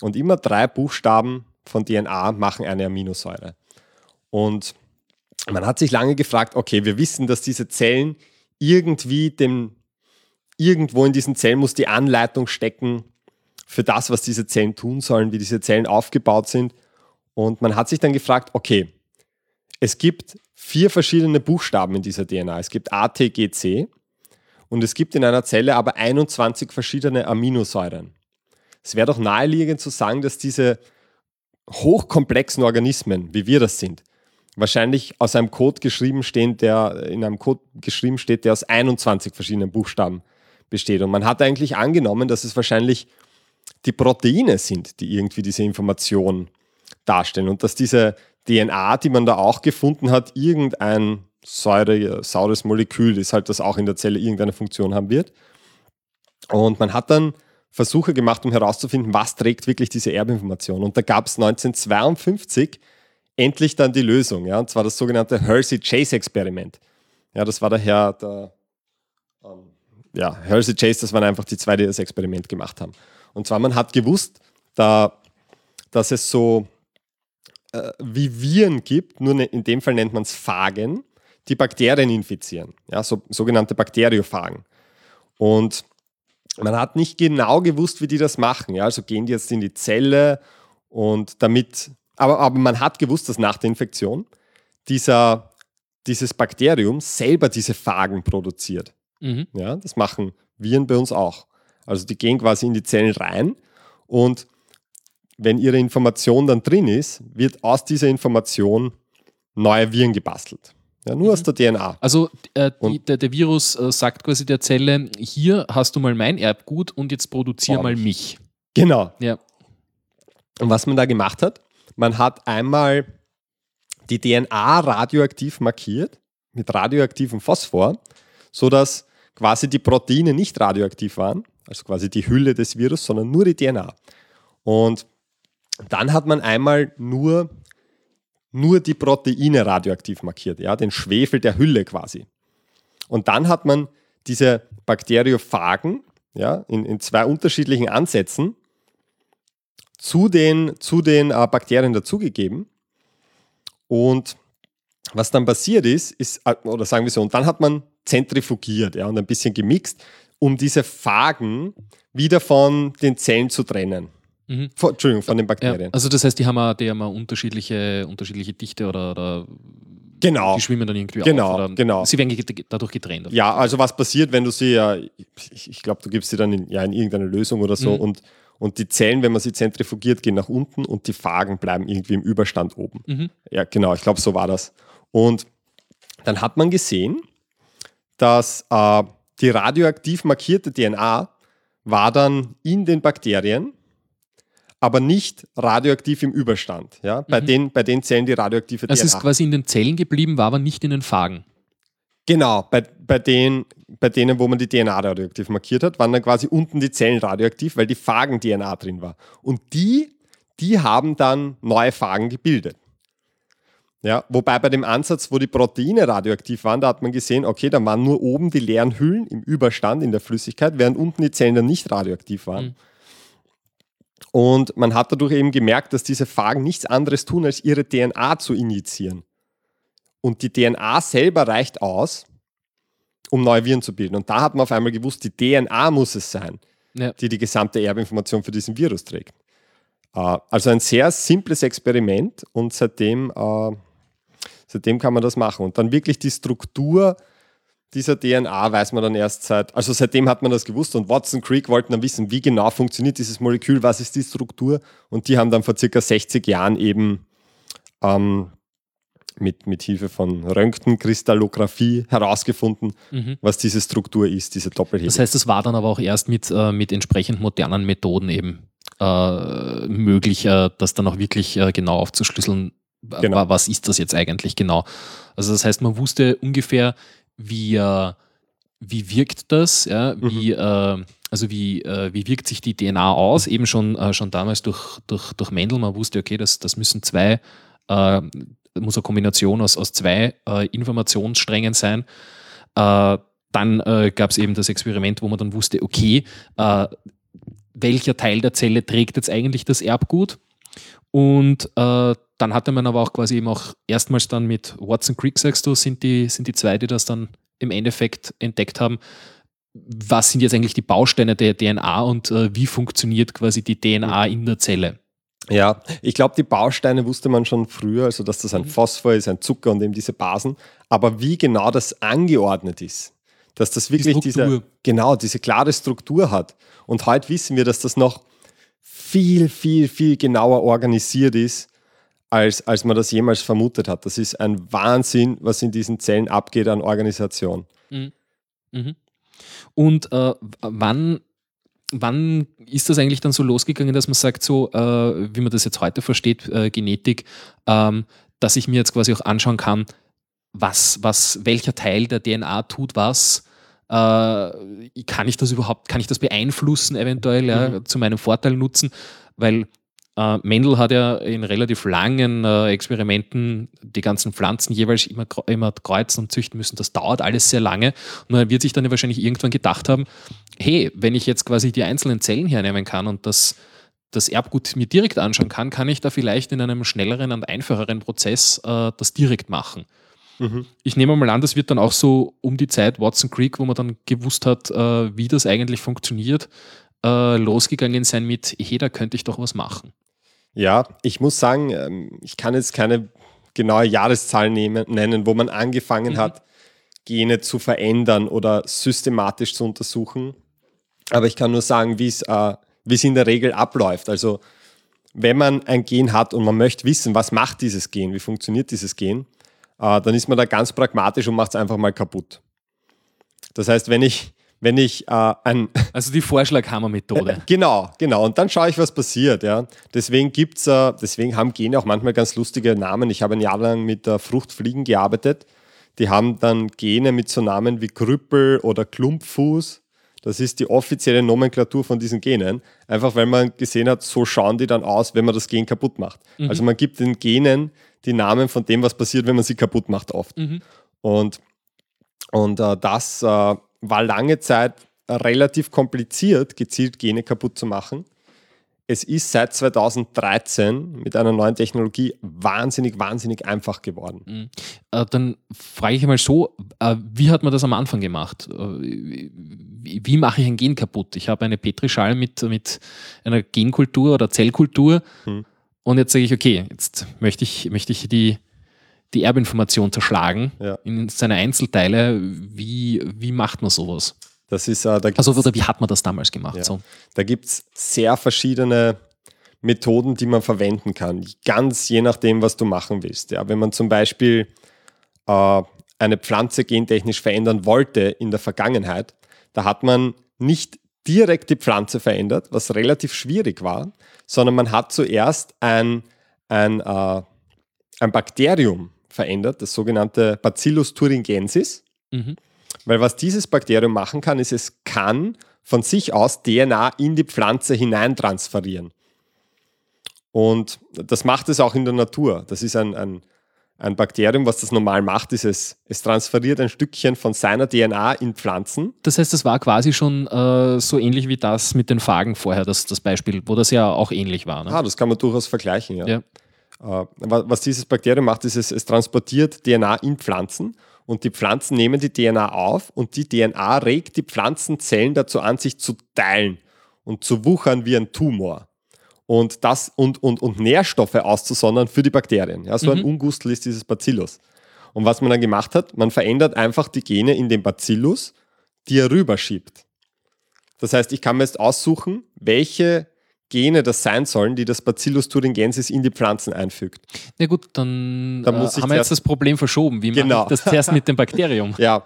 Und immer drei Buchstaben von DNA machen eine Aminosäure. Und man hat sich lange gefragt, okay, wir wissen, dass diese Zellen irgendwie dem, irgendwo in diesen Zellen muss die Anleitung stecken für das, was diese Zellen tun sollen, wie diese Zellen aufgebaut sind. Und man hat sich dann gefragt, okay, es gibt vier verschiedene Buchstaben in dieser DNA. Es gibt A, T, G, C und es gibt in einer Zelle aber 21 verschiedene Aminosäuren. Es wäre doch naheliegend zu sagen, dass diese hochkomplexen Organismen, wie wir das sind, wahrscheinlich aus einem Code geschrieben stehen, der in einem Code geschrieben steht, der aus 21 verschiedenen Buchstaben besteht. Und man hat eigentlich angenommen, dass es wahrscheinlich die Proteine sind, die irgendwie diese Information darstellen und dass diese DNA, die man da auch gefunden hat, irgendein Säure, saures Molekül ist, halt das auch in der Zelle irgendeine Funktion haben wird. Und man hat dann Versuche gemacht, um herauszufinden, was trägt wirklich diese Erbinformation. Und da gab es 1952 endlich dann die Lösung, ja, und zwar das sogenannte Hersey-Chase-Experiment. Ja, das war daher der, ähm, ja, Halsey Chase, das waren einfach die zwei, die das Experiment gemacht haben. Und zwar, man hat gewusst, da, dass es so äh, wie Viren gibt, nur ne, in dem Fall nennt man es Phagen, die Bakterien infizieren, ja, so, sogenannte Bakteriophagen. Und man hat nicht genau gewusst, wie die das machen. Ja, also gehen die jetzt in die Zelle und damit, aber, aber man hat gewusst, dass nach der Infektion dieser, dieses Bakterium selber diese Phagen produziert. Mhm. Ja, das machen Viren bei uns auch. Also die gehen quasi in die Zellen rein und wenn ihre Information dann drin ist, wird aus dieser Information neue Viren gebastelt. Ja, nur mhm. aus der DNA. Also äh, die, der, der, Virus äh, sagt quasi der Zelle, hier hast du mal mein Erbgut und jetzt produziere mal mich. Genau. Ja. Und was man da gemacht hat, man hat einmal die DNA radioaktiv markiert mit radioaktivem Phosphor, sodass quasi die Proteine nicht radioaktiv waren, also quasi die Hülle des Virus, sondern nur die DNA. Und dann hat man einmal nur nur die Proteine radioaktiv markiert, ja, den Schwefel der Hülle quasi. Und dann hat man diese Bakteriophagen ja, in, in zwei unterschiedlichen Ansätzen zu den, zu den äh, Bakterien dazugegeben. Und was dann passiert ist, ist, äh, oder sagen wir so, und dann hat man zentrifugiert ja, und ein bisschen gemixt, um diese Phagen wieder von den Zellen zu trennen. Mhm. Von, Entschuldigung, von den Bakterien. Ja, also das heißt, die haben auch, die haben auch unterschiedliche, unterschiedliche Dichte oder, oder Genau. Die schwimmen dann irgendwie genau, auf. Genau. Sie werden dadurch getrennt. Ja, also was passiert, wenn du sie ja, ich, ich glaube, du gibst sie dann in, ja, in irgendeine Lösung oder so mhm. und, und die Zellen, wenn man sie zentrifugiert, gehen nach unten und die Phagen bleiben irgendwie im Überstand oben. Mhm. Ja, genau, ich glaube, so war das. Und dann hat man gesehen, dass äh, die radioaktiv markierte DNA war dann in den Bakterien aber nicht radioaktiv im Überstand. Ja? Bei, mhm. den, bei den Zellen, die radioaktive DNA. Also ist quasi in den Zellen geblieben, war aber nicht in den Phagen. Genau, bei, bei, den, bei denen, wo man die DNA radioaktiv markiert hat, waren dann quasi unten die Zellen radioaktiv, weil die Phagen-DNA drin war. Und die, die haben dann neue Phagen gebildet. Ja, wobei bei dem Ansatz, wo die Proteine radioaktiv waren, da hat man gesehen, okay, da waren nur oben die leeren Hüllen im Überstand in der Flüssigkeit, während unten die Zellen dann nicht radioaktiv waren. Mhm. Und man hat dadurch eben gemerkt, dass diese Phagen nichts anderes tun, als ihre DNA zu injizieren. Und die DNA selber reicht aus, um neue Viren zu bilden. Und da hat man auf einmal gewusst, die DNA muss es sein, ja. die die gesamte Erbinformation für diesen Virus trägt. Äh, also ein sehr simples Experiment und seitdem, äh, seitdem kann man das machen. Und dann wirklich die Struktur dieser DNA weiß man dann erst seit, also seitdem hat man das gewusst und Watson Creek wollten dann wissen, wie genau funktioniert dieses Molekül, was ist die Struktur und die haben dann vor circa 60 Jahren eben ähm, mit, mit Hilfe von Röntgenkristallographie herausgefunden, mhm. was diese Struktur ist, diese Doppelhebel. Das heißt, es war dann aber auch erst mit, äh, mit entsprechend modernen Methoden eben äh, möglich, äh, das dann auch wirklich äh, genau aufzuschlüsseln, genau. was ist das jetzt eigentlich genau. Also das heißt, man wusste ungefähr, wie, äh, wie wirkt das, ja, wie, mhm. also wie, wie wirkt sich die DNA aus, eben schon, schon damals durch, durch, durch Mendel, man wusste, okay, das, das müssen zwei, muss eine Kombination aus, aus zwei äh, Informationssträngen sein. dann gab es eben das Experiment, wo man dann wusste, okay, welcher Teil der Zelle trägt jetzt eigentlich das Erbgut? Und äh, dann hatte man aber auch quasi eben auch erstmals dann mit Watson Creek, sagst du, sind die, sind die zwei, die das dann im Endeffekt entdeckt haben. Was sind jetzt eigentlich die Bausteine der DNA und äh, wie funktioniert quasi die DNA in der Zelle? Ja, ich glaube, die Bausteine wusste man schon früher, also dass das ein mhm. Phosphor ist, ein Zucker und eben diese Basen. Aber wie genau das angeordnet ist, dass das wirklich die diese, genau, diese klare Struktur hat. Und heute wissen wir, dass das noch viel, viel, viel genauer organisiert ist, als, als man das jemals vermutet hat. Das ist ein Wahnsinn, was in diesen Zellen abgeht an Organisation. Mhm. Mhm. Und äh, wann, wann ist das eigentlich dann so losgegangen, dass man sagt, so äh, wie man das jetzt heute versteht, äh, Genetik, ähm, dass ich mir jetzt quasi auch anschauen kann, was, was, welcher Teil der DNA tut was, äh, kann ich das überhaupt, kann ich das beeinflussen, eventuell ja, mhm. zu meinem Vorteil nutzen? Weil Äh, Mendel hat ja in relativ langen äh, Experimenten die ganzen Pflanzen jeweils immer, immer kreuzen und züchten müssen. Das dauert alles sehr lange. Und er wird sich dann ja wahrscheinlich irgendwann gedacht haben, hey, wenn ich jetzt quasi die einzelnen Zellen hernehmen kann und das, das Erbgut mir direkt anschauen kann, kann ich da vielleicht in einem schnelleren und einfacheren Prozess äh, das direkt machen. Mhm. Ich nehme mal an, das wird dann auch so um die Zeit Watson Creek, wo man dann gewusst hat, äh, wie das eigentlich funktioniert, äh, losgegangen sein mit, hey, da könnte ich doch was machen. Ja, ich muss sagen, ähm, ich kann jetzt keine genaue Jahreszahl nehmen, nennen, wo man angefangen mhm. hat, Gene zu verändern oder systematisch zu untersuchen. Aber ich kann nur sagen, wie es äh, in der Regel abläuft. Also wenn man ein Gen hat und man möchte wissen, was macht dieses Gen, wie funktioniert dieses Gen, äh, dann ist man da ganz pragmatisch und macht es einfach mal kaputt. Das heißt, wenn ich wenn ich äh, ein. Also die Vorschlaghammer-Methode. genau, genau. Und dann schaue ich, was passiert. Ja. Deswegen gibt's, äh, deswegen haben Gene auch manchmal ganz lustige Namen. Ich habe ein Jahr lang mit äh, Fruchtfliegen gearbeitet. Die haben dann Gene mit so Namen wie Krüppel oder Klumpfuß. Das ist die offizielle Nomenklatur von diesen Genen. Einfach weil man gesehen hat, so schauen die dann aus, wenn man das Gen kaputt macht. Mhm. Also man gibt den Genen die Namen von dem, was passiert, wenn man sie kaputt macht, oft. Mhm. Und, und äh, das äh, war lange Zeit relativ kompliziert, gezielt Gene kaputt zu machen. Es ist seit 2013 mit einer neuen Technologie wahnsinnig, wahnsinnig einfach geworden. Mhm. Äh, dann frage ich mal so, äh, wie hat man das am Anfang gemacht? Äh, wie, wie, mache ich ein Gen kaputt? Ich habe eine Petrischale mit, mit einer Genkultur oder Zellkultur mhm. und jetzt sage ich, okay, jetzt möchte ich, möchte ich die, die Erbinformation zerschlagen ja. in seine Einzelteile. Wie, wie macht man sowas? Das ist, äh, da also oder wie hat man das damals gemacht? Ja. So? Da gibt es sehr verschiedene Methoden, die man verwenden kann. Ganz je nachdem, was du machen willst. Ja, wenn man zum Beispiel äh, eine Pflanze gentechnisch verändern wollte in der Vergangenheit, da hat man nicht direkt die Pflanze verändert, was relativ schwierig war, sondern man hat zuerst ein, ein, äh, ein Bakterium verändert, das sogenannte Bacillus thuringiensis. Mhm. Weil was dieses Bakterium machen kann, ist, es kann von sich aus DNA in die Pflanze hineintransferieren. Und das macht es auch in der Natur. Das ist ein, ein, ein Bakterium, was das normal macht, ist es, es transferiert ein Stückchen von seiner DNA in Pflanzen. Das heißt, das war quasi schon äh, so ähnlich wie das mit den Phagen vorher, das, das Beispiel, wo das ja auch ähnlich war. Ne? Ah, das kann man durchaus vergleichen, ja. ja. Äh, was dieses Bakterium macht, ist, es, es transportiert DNA in Pflanzen und die Pflanzen nehmen die DNA auf und die DNA regt die Pflanzenzellen dazu an, sich zu teilen und zu wuchern wie ein Tumor. Und, das, und, und, und Nährstoffe auszusondern für die Bakterien. Ja, so mhm. ein Ungustel ist dieses Bacillus. Und was man dann gemacht hat, man verändert einfach die Gene in den Bacillus, die er rüberschiebt. Das heißt, ich kann mir jetzt aussuchen, welche Gene das sein sollen, die das Bacillus thuringiensis in die Pflanzen einfügt. Na gut, dann, dann äh, haben wir jetzt das Problem verschoben. Wie genau. mache ich das zuerst mit dem Bakterium? ja,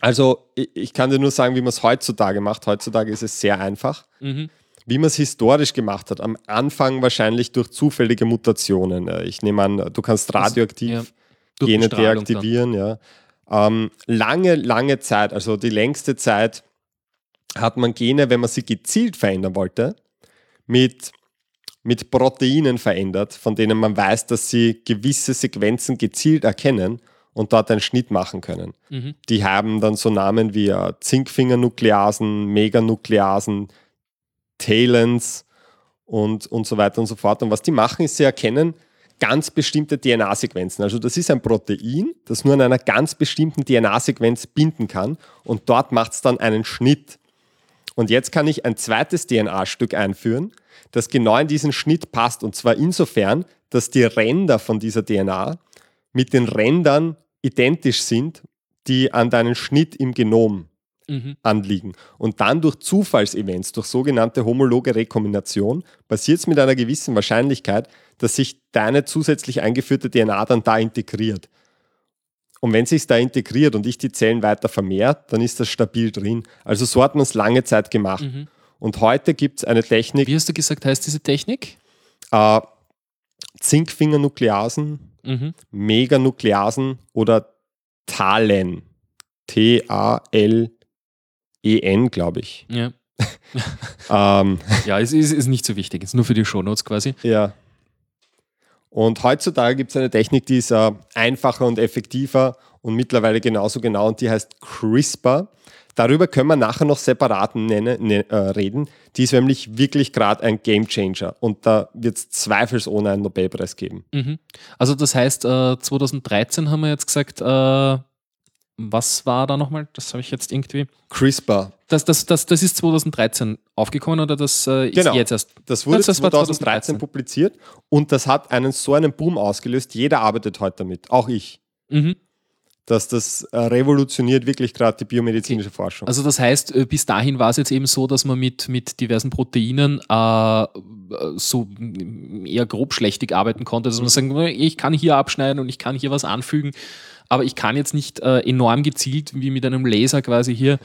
also ich, ich, kann dir nur sagen, wie man es heutzutage macht. Heutzutage ist es sehr einfach. Mhm. Wie man es historisch gemacht hat, am Anfang wahrscheinlich durch zufällige Mutationen. Äh, ich nehme an, du kannst radioaktiv also, ja, Gene deaktivieren. Ja. Ähm, lange, lange Zeit, also die längste Zeit, hat man Gene, wenn man sie gezielt verändern wollte, mit, mit Proteinen verändert, von denen man weiß, dass sie gewisse Sequenzen gezielt erkennen und dort einen Schnitt machen können. Mhm. Die haben dann so Namen wie äh, Zinkfingernukleasen, Meganukleasen, Talens und, und so weiter und so fort. Und was die machen, ist, sie erkennen ganz bestimmte DNA-Sequenzen. Also das ist ein Protein, das nur an einer ganz bestimmten DNA-Sequenz binden kann und dort macht es dann einen Schnitt. Und jetzt kann ich ein zweites DNA-Stück einführen, das genau in diesen Schnitt passt. Und zwar insofern, dass die Ränder von dieser DNA mit den Rändern identisch sind, die an deinem Schnitt im Genom mhm. anliegen. Und dann durch Zufallsevents, durch sogenannte homologe Rekombination, passiert es mit einer gewissen Wahrscheinlichkeit, dass sich deine zusätzlich eingeführte DNA dann da integriert. Und wenn sich da integriert und ich die Zellen weiter vermehrt, dann ist das stabil drin. Also so hat man es lange Zeit gemacht. Mhm. Und heute gibt es eine Technik. Wie hast du gesagt, heißt diese Technik? Äh, Zinkfingernukleasen, mhm. Meganukleasen oder Talen. T-A-L-E-N, glaube ich. Ja. ähm, ja, es ist, ist nicht so wichtig, es ist nur für die Shownotes quasi. Ja. Und heutzutage gibt es eine Technik, die ist äh, einfacher und effektiver und mittlerweile genauso genau und die heißt CRISPR. Darüber können wir nachher noch separat nennen, ne, äh, reden. Die ist nämlich wirklich gerade ein Game Changer und da wird es zweifelsohne einen Nobelpreis geben. Mhm. Also das heißt, äh, 2013 haben wir jetzt gesagt, äh, was war da nochmal? Das habe ich jetzt irgendwie. CRISPR. Das, das, das, das ist 2013 aufgekommen oder das äh, ist genau. jetzt erst? Das wurde das 2013, 2013 publiziert und das hat einen so einen Boom ausgelöst. Jeder arbeitet heute damit, auch ich. Mhm dass das äh, revolutioniert wirklich gerade die biomedizinische Forschung. Also das heißt, äh, bis dahin war es jetzt eben so, dass man mit, mit diversen Proteinen äh, so eher grobschlächtig arbeiten konnte. Also man sagen, ich kann hier abschneiden und ich kann hier was anfügen, aber ich kann jetzt nicht äh, enorm gezielt wie mit einem Laser quasi hier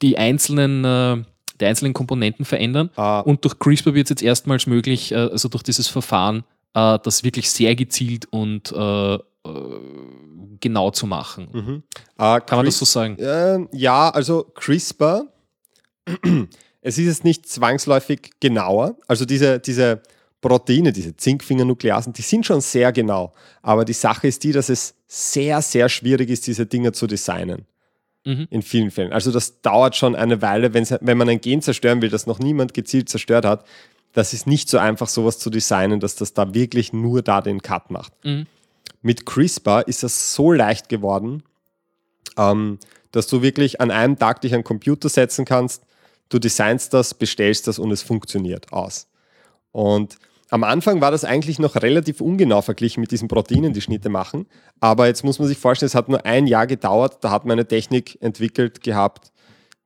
die einzelnen äh, die einzelnen Komponenten verändern. Ah. Und durch CRISPR wird es jetzt erstmals möglich, also durch dieses Verfahren, das wirklich sehr gezielt und genau zu machen. Mhm. Uh, Kann man das so sagen? Äh, ja, also CRISPR, es ist jetzt nicht zwangsläufig genauer. Also diese, diese Proteine, diese Zinkfingernukleasen, die sind schon sehr genau. Aber die Sache ist die, dass es sehr, sehr schwierig ist, diese Dinge zu designen. Mhm. In vielen Fällen. Also das dauert schon eine Weile, wenn man ein Gen zerstören will, das noch niemand gezielt zerstört hat. Das ist nicht so einfach, sowas zu designen, dass das da wirklich nur da den Cut macht. Mhm. Mit CRISPR ist das so leicht geworden, ähm, dass du wirklich an einem Tag dich an den Computer setzen kannst, du designst das, bestellst das und es funktioniert aus. Und am Anfang war das eigentlich noch relativ ungenau verglichen mit diesen Proteinen, die Schnitte machen. Aber jetzt muss man sich vorstellen, es hat nur ein Jahr gedauert. Da hat man eine Technik entwickelt gehabt,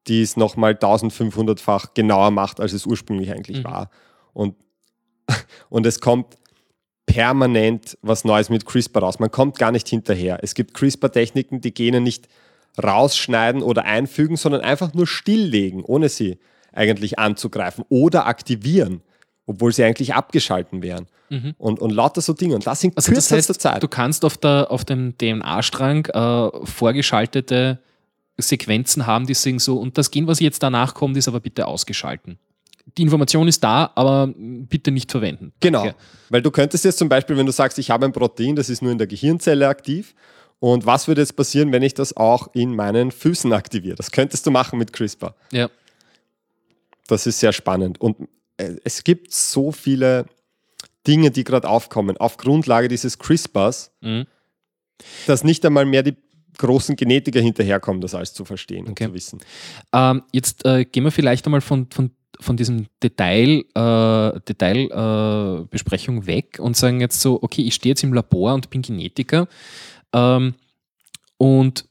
die es nochmal 1500-fach genauer macht, als es ursprünglich eigentlich mhm. war. Und, und es kommt permanent was Neues mit CRISPR raus. Man kommt gar nicht hinterher. Es gibt CRISPR-Techniken, die Gene nicht rausschneiden oder einfügen, sondern einfach nur stilllegen, ohne sie eigentlich anzugreifen oder aktivieren, obwohl sie eigentlich abgeschalten wären. Mhm. Und, und lauter so Dinge. Und das sind also das heißt, Zeit. Du kannst auf, der, auf dem DNA-Strang äh, vorgeschaltete Sequenzen haben, die sagen so, und das Gen, was jetzt danach kommt, ist aber bitte ausgeschalten die Information ist da, aber bitte nicht verwenden. Genau. Okay. Weil du könntest jetzt zum Beispiel, wenn du sagst, ich habe ein Protein, das ist nur in der Gehirnzelle aktiv. Und was würde jetzt passieren, wenn ich das auch in meinen Füßen aktiviere? Das könntest du machen mit CRISPR. Ja. Das ist sehr spannend. Und es gibt so viele Dinge, die gerade aufkommen, auf Grundlage dieses CRISPRs, mhm. dass nicht einmal mehr die großen Genetiker hinterherkommen, das alles zu verstehen okay. und zu wissen. Ähm, jetzt äh, gehen wir vielleicht einmal von, von von diesem Detail, äh, Detailbesprechung äh, weg und sagen jetzt so, okay, ich stehe jetzt im Labor und bin Genetiker ähm, und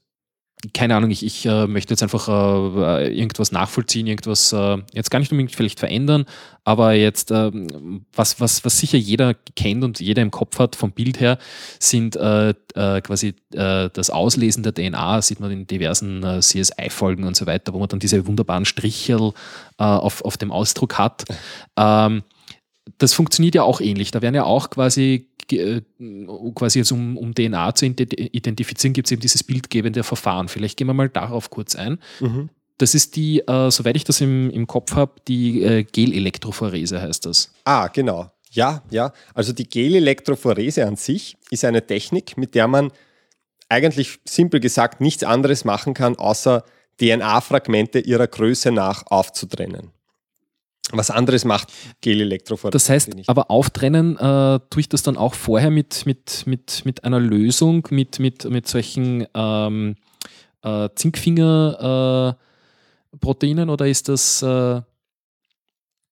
keine Ahnung, ich, ich äh, möchte jetzt einfach äh, irgendwas nachvollziehen, irgendwas äh, jetzt gar nicht unbedingt vielleicht verändern, aber jetzt, ähm, was, was, was sicher jeder kennt und jeder im Kopf hat vom Bild her, sind äh, äh, quasi äh, das Auslesen der DNA, sieht man in diversen CSI-Folgen und so weiter, wo man dann diese wunderbaren Strichel auf, auf dem Ausdruck hat. Ähm, das funktioniert ja auch ähnlich. Da werden ja auch quasi, äh, quasi jetzt um, um DNA zu identifizieren, gibt es eben dieses bildgebende Verfahren. Vielleicht gehen wir mal darauf kurz ein. Mhm. Das ist die, äh, soweit ich das im, im Kopf habe, die äh, Gelelektrophorese heißt das. Ah, genau. Ja, ja. Also die Gelelektrophorese an sich ist eine Technik, mit der man eigentlich simpel gesagt nichts anderes machen kann, außer DNA-Fragmente ihrer Größe nach aufzutrennen. Was anderes macht Gel-Elektrophorese. Das heißt, nicht. aber auftrennen äh, tue ich das dann auch vorher mit, mit, mit, mit einer Lösung, mit, mit, mit solchen ähm, äh, Zinkfinger-Proteinen äh, oder ist das. Äh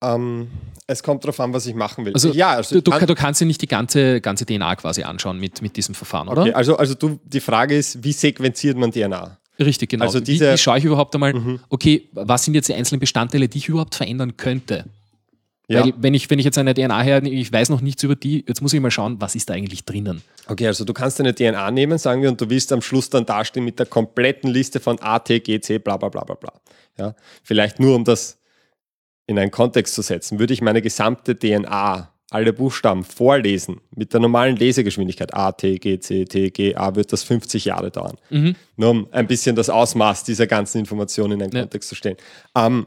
ähm, es kommt darauf an, was ich machen will. Also, ja, also du, du, kannst dir nicht die ganze, ganze DNA quasi anschauen mit, mit diesem Verfahren, oder? Okay, also, also du, die Frage ist, wie sequenziert man DNA? Richtig, genau. Also diese, wie, wie schaue ich überhaupt einmal, mhm. okay, was sind jetzt die einzelnen Bestandteile, die ich überhaupt verändern könnte? Ja. Weil wenn ich, wenn ich jetzt eine DNA her, ich weiß noch nichts über die, jetzt muss ich mal schauen, was ist da eigentlich drinnen. Okay, also du kannst eine DNA nehmen, sagen wir, und du willst am Schluss dann dastehen mit der kompletten Liste von A, T, G, C, bla bla bla bla bla. Ja? Vielleicht nur um das in einen Kontext zu setzen, würde ich meine gesamte DNA alle Buchstaben vorlesen mit der normalen Lesegeschwindigkeit A, T, G, C, T, G, A, wird das 50 Jahre dauern. Mhm. Nur um ein bisschen das Ausmaß dieser ganzen Informationen in einen ja. Kontext zu stellen. Ähm,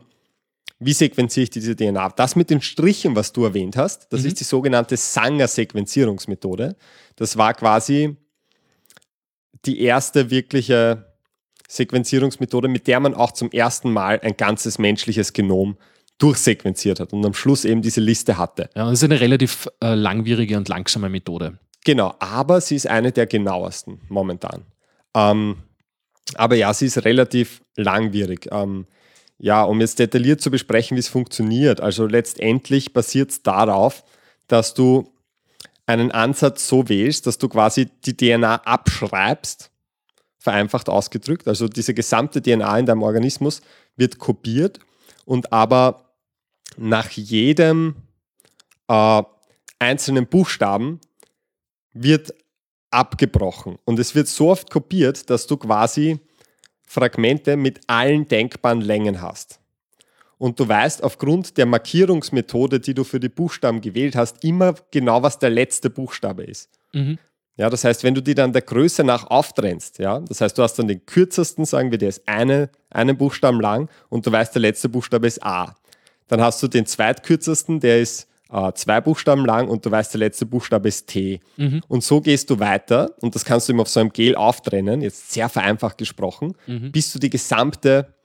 wie sequenziere ich diese DNA? Das mit den Strichen, was du erwähnt hast, das mhm. ist die sogenannte Sanger-Sequenzierungsmethode. Das war quasi die erste wirkliche Sequenzierungsmethode, mit der man auch zum ersten Mal ein ganzes menschliches Genom durchsequenziert hat und am Schluss eben diese Liste hatte. Ja, das ist eine relativ äh, langwierige und langsame Methode. Genau, aber sie ist eine der genauesten momentan. Ähm, aber ja, sie ist relativ langwierig. Ähm, ja, um jetzt detailliert zu besprechen, wie es funktioniert. Also letztendlich basiert es darauf, dass du einen Ansatz so wählst, dass du quasi die DNA abschreibst, vereinfacht ausgedrückt. Also diese gesamte DNA in deinem Organismus wird kopiert und aber nach jedem äh, einzelnen Buchstaben wird abgebrochen. Und es wird so oft kopiert, dass du quasi Fragmente mit allen denkbaren Längen hast. Und du weißt aufgrund der Markierungsmethode, die du für die Buchstaben gewählt hast, immer genau, was der letzte Buchstabe ist. Mhm. Ja, das heißt, wenn du die dann der Größe nach auftrennst, ja, das heißt, du hast dann den kürzesten, sagen wir, der ist eine, einen Buchstaben lang und du weißt, der letzte Buchstabe ist A. Dann hast du den zweitkürzesten, der ist äh, zwei Buchstaben lang und du weißt, der letzte Buchstabe ist T. Mhm. Und so gehst du weiter und das kannst du immer auf so einem Gel auftrennen, jetzt sehr vereinfacht gesprochen, mhm. bis du die gesamte,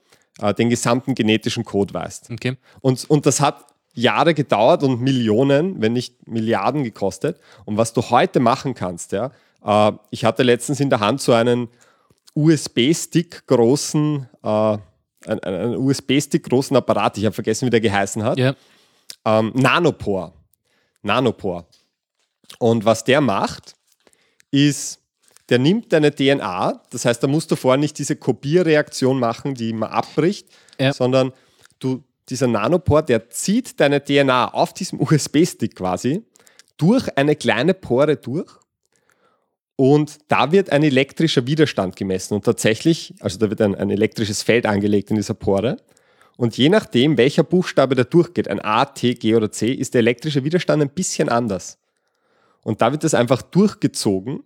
äh, den gesamten genetischen Code weißt. Okay. Und, und das hat Jahre gedauert und Millionen, wenn nicht Milliarden gekostet. Und was du heute machen kannst, ja, äh, ich hatte letztens in der Hand so einen USB-Stick großen, äh, einen, einen USB-Stick großen Apparat, ich habe vergessen, wie der geheißen hat. Ja ähm, Nanopore. Nanopore. Und was der macht, ist, der nimmt deine DNA, das heißt, da musst du vorher nicht diese Kopierreaktion machen, die immer abbricht, ja. sondern du, dieser Nanopore, der zieht deine DNA auf diesem USB-Stick quasi durch eine kleine Pore durch und da wird ein elektrischer Widerstand gemessen und tatsächlich, also da wird ein, ein elektrisches Feld angelegt in dieser Pore und je nachdem, welcher Buchstabe da durchgeht, ein A, T, G oder C, ist der elektrische Widerstand ein bisschen anders. Und da wird das einfach durchgezogen,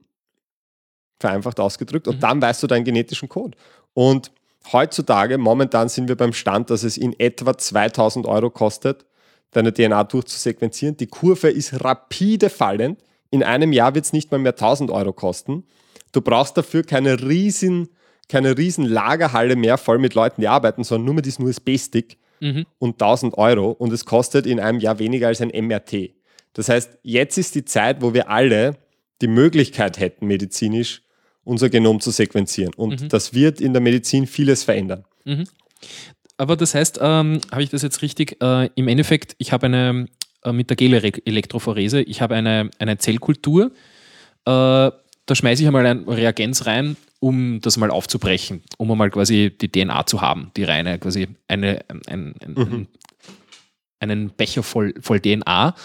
vereinfacht ausgedrückt, und mhm. dann weißt du deinen genetischen Code. Und heutzutage, momentan sind wir beim Stand, dass es in etwa 2000 Euro kostet, deine DNA durchzusequenzieren. Die Kurve ist rapide fallend. In einem Jahr wird es nicht mal mehr 1000 Euro kosten. Du brauchst dafür keine riesigen keine riesen Lagerhalle mehr voll mit Leuten, die arbeiten, sondern nur mit diesem USB-Stick mhm. und 1000 Euro und es kostet in einem Jahr weniger als ein MRT. Das heißt, jetzt ist die Zeit, wo wir alle die Möglichkeit hätten, medizinisch unser Genom zu sequenzieren. Und mhm. das wird in der Medizin vieles verändern. Mhm. Aber das heißt, ähm, habe ich das jetzt richtig? Äh, Im Endeffekt, ich habe eine, mit der Gel-Elektrophorese, ich habe eine, eine Zellkultur, äh, da schmeiße ich einmal ein Reagenz rein, um das mal aufzubrechen, um einmal quasi die DNA zu haben, die reine, quasi eine, ein, ein, mhm. einen Becher voll, voll DNA.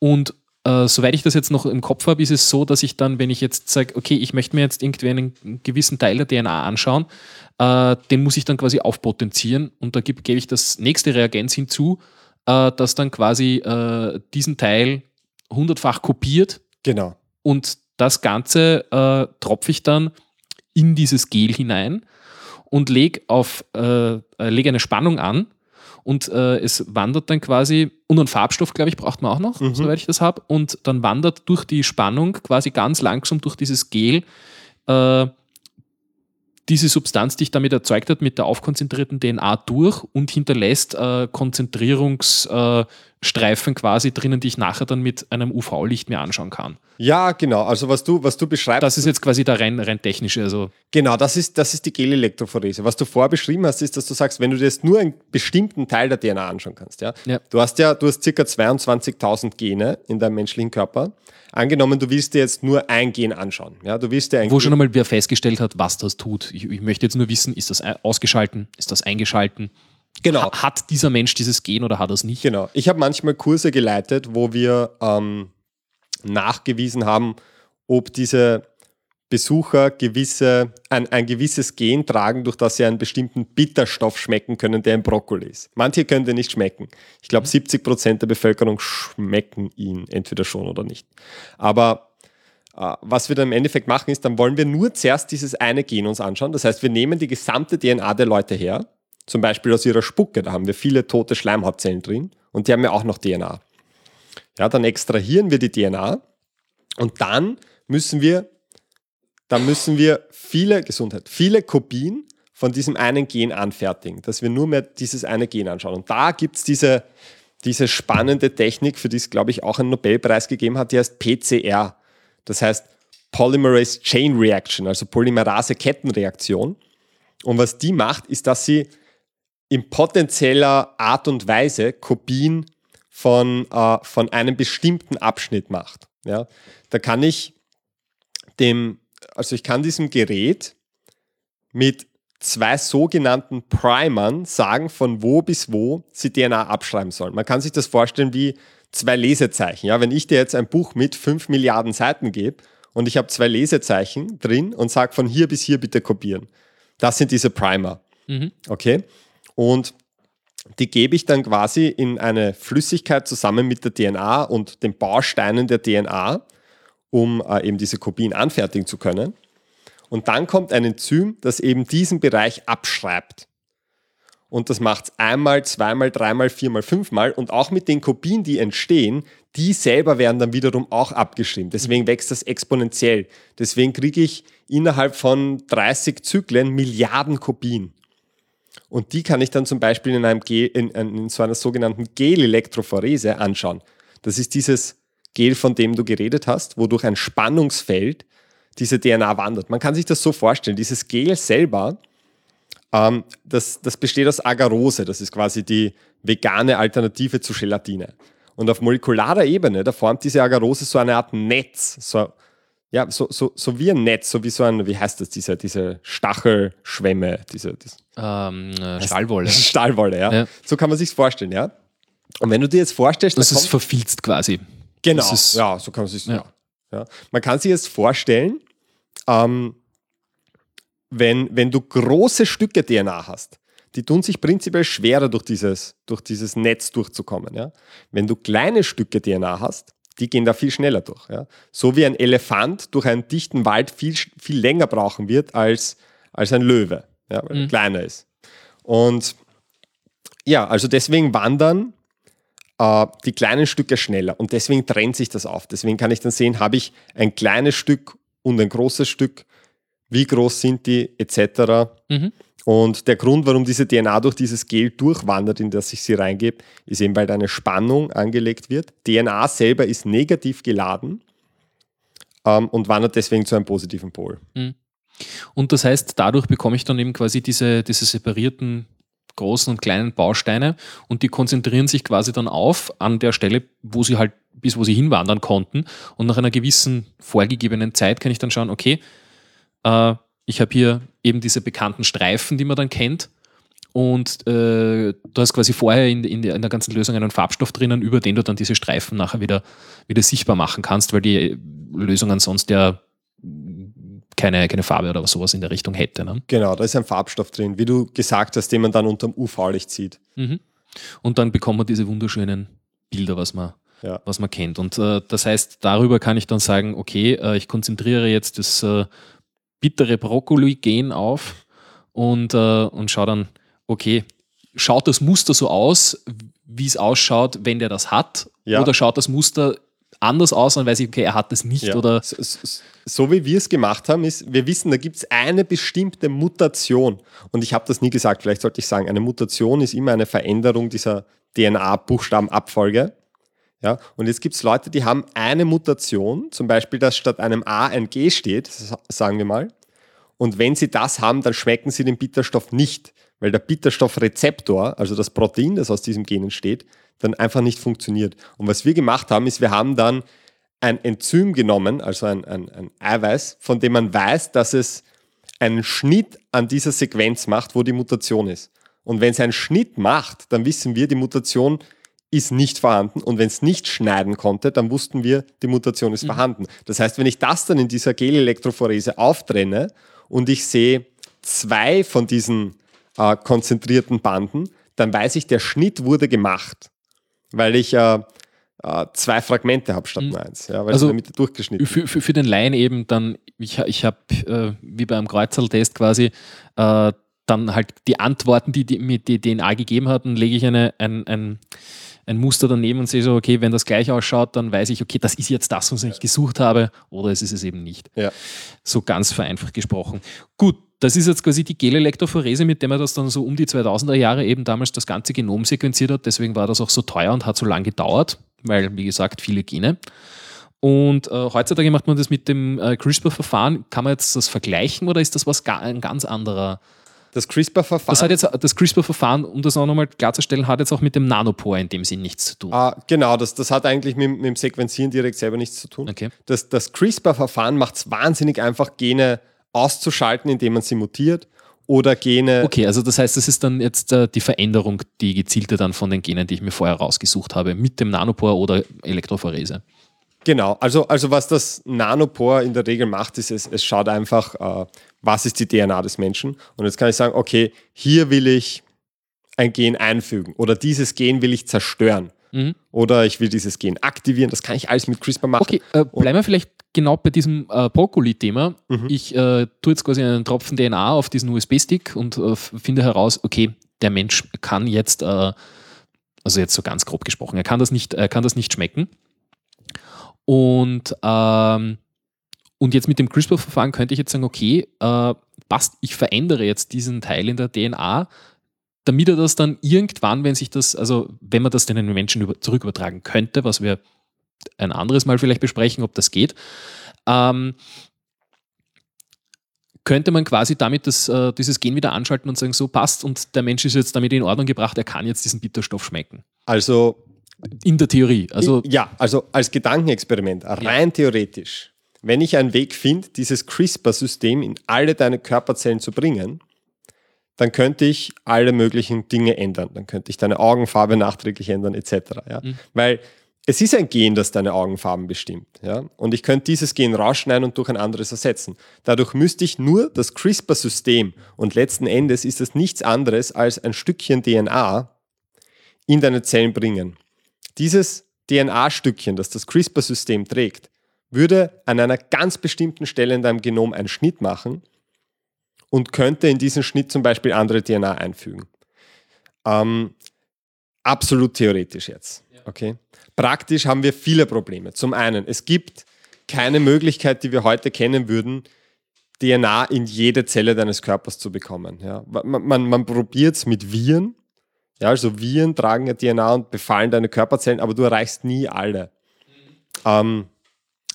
Und äh, soweit ich das jetzt noch im Kopf habe, ist es so, dass ich dann, wenn ich jetzt sage, okay, ich möchte mir jetzt irgendwie einen gewissen Teil der DNA anschauen, äh, den muss ich dann quasi aufpotenzieren und da gebe geb ich das nächste Reagenz hinzu, äh, das dann quasi äh, diesen Teil hundertfach kopiert. Genau. Und das Ganze äh, tropfe ich dann in dieses Gel hinein und lege auf äh, leg eine Spannung an und äh, es wandert dann quasi, und einen Farbstoff, glaube ich, braucht man auch noch, mhm. soweit ich das habe, und dann wandert durch die Spannung quasi ganz langsam durch dieses Gel äh, diese Substanz, die ich damit erzeugt habe, mit der aufkonzentrierten DNA durch und hinterlässt äh, Konzentrierungsstreifen äh, quasi drinnen, die ich nachher dann mit einem UV-Licht mir anschauen kann. Ja, genau. Also was du, was du beschreibst. Das ist jetzt quasi der rein, rein technische. Also. Genau, das ist, das ist die Gel-Elektrophorese. Was du vorher beschrieben hast, ist, dass du sagst, wenn du dir jetzt nur einen bestimmten Teil der DNA anschauen kannst. Ja? ja. Du hast ja, du hast circa 22.000 Gene in deinem menschlichen Körper angenommen, du willst dir jetzt nur ein Gen anschauen. Ja, du willst dir ein Wo Gen schon einmal wer festgestellt hat, was das tut. Ich, ich, möchte jetzt nur wissen, ist das ausgeschalten, ist das eingeschalten? Genau. Hat dieser Mensch dieses Gen oder hat er es nicht? Genau. Ich habe manchmal Kurse geleitet, wo wir ähm, nachgewiesen haben, ob diese Besucher gewisse, ein, ein gewisses Gen tragen, durch das sie einen bestimmten Bitterstoff schmecken können, der im Brokkoli ist. Manche können den nicht schmecken. Ich glaube, 70 Prozent der Bevölkerung schmecken ihn entweder schon oder nicht. Aber äh, was wir dann im Endeffekt machen, ist, dann wollen wir nur zuerst dieses eine Gen uns anschauen. Das heißt, wir nehmen die gesamte DNA der Leute her zum Beispiel aus ihrer Spucke, da haben wir viele tote Schleimhautzellen drin und die haben ja auch noch DNA. Ja, dann extrahieren wir die DNA und dann müssen wir, dann müssen wir viele, Gesundheit, viele Kopien von diesem einen Gen anfertigen, dass wir nur mehr dieses eine Gen anschauen. Und da gibt es diese, diese spannende Technik, für die es, glaube ich, auch einen Nobelpreis gegeben hat, die heißt PCR. Das heißt Polymerase Chain Reaction, also Polymerase-Kettenreaktion. Und was die macht, ist, dass sie in potenzieller Art und Weise Kopien von, äh, von einem bestimmten Abschnitt macht. Ja? Da kann ich dem, also ich kann diesem Gerät mit zwei sogenannten Primern sagen, von wo bis wo sie DNA abschreiben sollen. Man kann sich das vorstellen wie zwei Lesezeichen. Ja, wenn ich dir jetzt ein Buch mit fünf Milliarden Seiten gebe und ich habe zwei Lesezeichen drin und sage von hier bis hier bitte kopieren. Das sind diese Primer. Mhm. Okay? Und die gebe ich dann quasi in eine Flüssigkeit zusammen mit der DNA und den Bausteinen der DNA, um äh, eben diese Kopien anfertigen zu können. Und dann kommt ein Enzym, das eben diesen Bereich abschreibt. Und das macht es einmal, zweimal, dreimal, viermal, fünfmal. Und auch mit den Kopien, die entstehen, die selber werden dann wiederum auch abgeschrieben. Deswegen wächst das exponentiell. Deswegen kriege ich innerhalb von 30 Zyklen Milliarden Kopien. Und die kann ich dann zum Beispiel in, einem Gel, in, in so einer sogenannten Gel-Elektrophorese anschauen. Das ist dieses Gel, von dem du geredet hast, wo durch ein Spannungsfeld diese DNA wandert. Man kann sich das so vorstellen, dieses Gel selber, ähm, das, das besteht aus Agarose, das ist quasi die vegane Alternative zu Gelatine. Und auf molekularer Ebene, da formt diese Agarose so eine Art Netz, so, ja, so, so, so wie ein Netz, so wie so ein, wie heißt das, diese, diese Stachelschwämme, diese, das, ähm, äh, Stahlwolle. Stahlwolle, ja. ja. So kann man sich vorstellen, ja. Und wenn du dir jetzt vorstellst, das ist verfilzt quasi. Genau, ist, ja, so kann man sich, ja. ja. Man kann sich jetzt vorstellen, ähm, wenn, wenn du große Stücke DNA hast, die tun sich prinzipiell schwerer durch dieses, durch dieses Netz durchzukommen. Ja? Wenn du kleine Stücke DNA hast, die gehen da viel schneller durch. Ja? So wie ein Elefant durch einen dichten Wald viel, viel länger brauchen wird als, als ein Löwe, ja? weil mhm. er kleiner ist. Und ja, also deswegen wandern äh, die kleinen Stücke schneller und deswegen trennt sich das auf. Deswegen kann ich dann sehen, habe ich ein kleines Stück und ein großes Stück, wie groß sind die etc. Mhm. Und der Grund, warum diese DNA durch dieses Gel durchwandert, in das ich sie reingebe, ist eben, weil da eine Spannung angelegt wird. DNA selber ist negativ geladen ähm, und wandert deswegen zu einem positiven Pol. Mhm. Und das heißt, dadurch bekomme ich dann eben quasi diese, diese separierten großen und kleinen Bausteine und die konzentrieren sich quasi dann auf an der Stelle, wo sie halt bis wo sie hinwandern konnten. Und nach einer gewissen vorgegebenen Zeit kann ich dann schauen, okay, äh, ich habe hier eben diese bekannten Streifen, die man dann kennt. Und äh, du hast quasi vorher in, in, der, ganzen Lösung einen Farbstoff drinnen, über den du dann diese Streifen nachher wieder, wieder sichtbar machen kannst, weil die Lösung ansonsten ja keine, keine Farbe oder sowas in der Richtung hätte. Ne? Genau, da ist ein Farbstoff drin, wie du gesagt hast, den man dann unter dem UV-Licht sieht. Mhm. Und dann bekommt man diese wunderschönen Bilder, was man, ja. was man kennt. Und äh, das heißt, darüber kann ich dann sagen, okay, äh, ich konzentriere jetzt das äh, bittere Brokkoli-Gen auf und, äh, und schaue dann, okay, schaut das Muster so aus, wie es ausschaut, wenn der das hat? Ja. Oder schaut das Muster anders aus, dann weiß ich, okay, er hat das nicht ja. oder. So, so, so, wie wir es gemacht haben, ist, wir wissen, da gibt es eine bestimmte Mutation. Und ich habe das nie gesagt, vielleicht sollte ich sagen, eine Mutation ist immer eine Veränderung dieser DNA-Buchstabenabfolge. Ja, und jetzt gibt es Leute, die haben eine Mutation, zum Beispiel, dass statt einem A ein G steht, sagen wir mal. Und wenn sie das haben, dann schmecken sie den Bitterstoff nicht, weil der Bitterstoffrezeptor, also das Protein, das aus diesem Gen entsteht, dann einfach nicht funktioniert. Und was wir gemacht haben, ist, wir haben dann ein Enzym genommen, also ein, ein, ein Eiweiß, von dem man weiß, dass es einen Schnitt an dieser Sequenz macht, wo die Mutation ist. Und wenn es einen Schnitt macht, dann wissen wir, die Mutation ist nicht vorhanden. Und wenn es nicht schneiden konnte, dann wussten wir, die Mutation ist mhm. vorhanden. Das heißt, wenn ich das dann in dieser Gel-Elektrophorese auftrenne und ich sehe zwei von diesen äh, konzentrierten Banden, dann weiß ich, der Schnitt wurde gemacht, weil ich äh, äh, zwei Fragmente habe statt mhm. nur eins, ja, weil also damit durchgeschnitten für, für, für, den Laien eben dann, ich, ich habe äh, wie beim Kreuzerl-Test quasi äh, dann halt die Antworten, die, die mir die DNA gegeben hat, dann lege ich eine, ein, ein, ein Muster daneben und sehe so, okay, wenn das gleich ausschaut, dann weiß ich, okay, das ist jetzt das, was ich gesucht habe, oder es ist es eben nicht. Ja. So ganz vereinfacht gesprochen. Gut, das ist jetzt quasi die Gelelektrophorese, mit der man das dann so um die 2000er Jahre eben damals das ganze Genom sequenziert hat. Deswegen war das auch so teuer und hat so lange gedauert, weil, wie gesagt, viele Gene. Und äh, heutzutage macht man das mit dem äh, CRISPR-Verfahren. Kann man jetzt das vergleichen oder ist das was ga ein ganz anderer? Das CRISPR-Verfahren. Das hat jetzt das CRISPR-Verfahren, um das auch nochmal klarzustellen, hat jetzt auch mit dem Nanopore in dem Sinn nichts zu tun. Ah, genau, das, das hat eigentlich mit, mit dem Sequenzieren direkt selber nichts zu tun. Okay. Das, das CRISPR-Verfahren macht es wahnsinnig einfach, Gene auszuschalten, indem man sie mutiert oder Gene. Okay, also das heißt, das ist dann jetzt äh, die Veränderung, die gezielte dann von den Genen, die ich mir vorher rausgesucht habe, mit dem Nanopore oder Elektrophorese. Genau, also, also was das Nanopore in der Regel macht, ist, es, es schaut einfach, äh, was ist die DNA des Menschen. Und jetzt kann ich sagen, okay, hier will ich ein Gen einfügen oder dieses Gen will ich zerstören. Mhm. Oder ich will dieses Gen aktivieren. Das kann ich alles mit CRISPR machen. Okay, äh, bleiben wir vielleicht genau bei diesem äh, Brokkoli-Thema. Mhm. Ich äh, tue jetzt quasi einen Tropfen DNA auf diesen USB-Stick und äh, finde heraus, okay, der Mensch kann jetzt, äh, also jetzt so ganz grob gesprochen, er kann das nicht, er kann das nicht schmecken. Und, ähm, und jetzt mit dem CRISPR-Verfahren könnte ich jetzt sagen, okay, äh, passt, ich verändere jetzt diesen Teil in der DNA, damit er das dann irgendwann, wenn sich das, also wenn man das den Menschen über, zurück übertragen könnte, was wir ein anderes Mal vielleicht besprechen, ob das geht, ähm, könnte man quasi damit das, äh, dieses Gen wieder anschalten und sagen, so passt und der Mensch ist jetzt damit in Ordnung gebracht, er kann jetzt diesen Bitterstoff schmecken. Also in der Theorie. Also ja, also als Gedankenexperiment, rein ja. theoretisch. Wenn ich einen Weg finde, dieses CRISPR-System in alle deine Körperzellen zu bringen, dann könnte ich alle möglichen Dinge ändern. Dann könnte ich deine Augenfarbe nachträglich ändern, etc. Ja? Mhm. Weil es ist ein Gen, das deine Augenfarben bestimmt. Ja? Und ich könnte dieses Gen rausschneiden und durch ein anderes ersetzen. Dadurch müsste ich nur das CRISPR-System und letzten Endes ist es nichts anderes als ein Stückchen DNA in deine Zellen bringen. Dieses DNA-Stückchen, das das CRISPR-System trägt, würde an einer ganz bestimmten Stelle in deinem Genom einen Schnitt machen und könnte in diesen Schnitt zum Beispiel andere DNA einfügen. Ähm, absolut theoretisch jetzt. Okay? Praktisch haben wir viele Probleme. Zum einen, es gibt keine Möglichkeit, die wir heute kennen würden, DNA in jede Zelle deines Körpers zu bekommen. Ja? Man, man, man probiert es mit Viren, ja, also Viren tragen ja DNA und befallen deine Körperzellen, aber du erreichst nie alle. Ähm,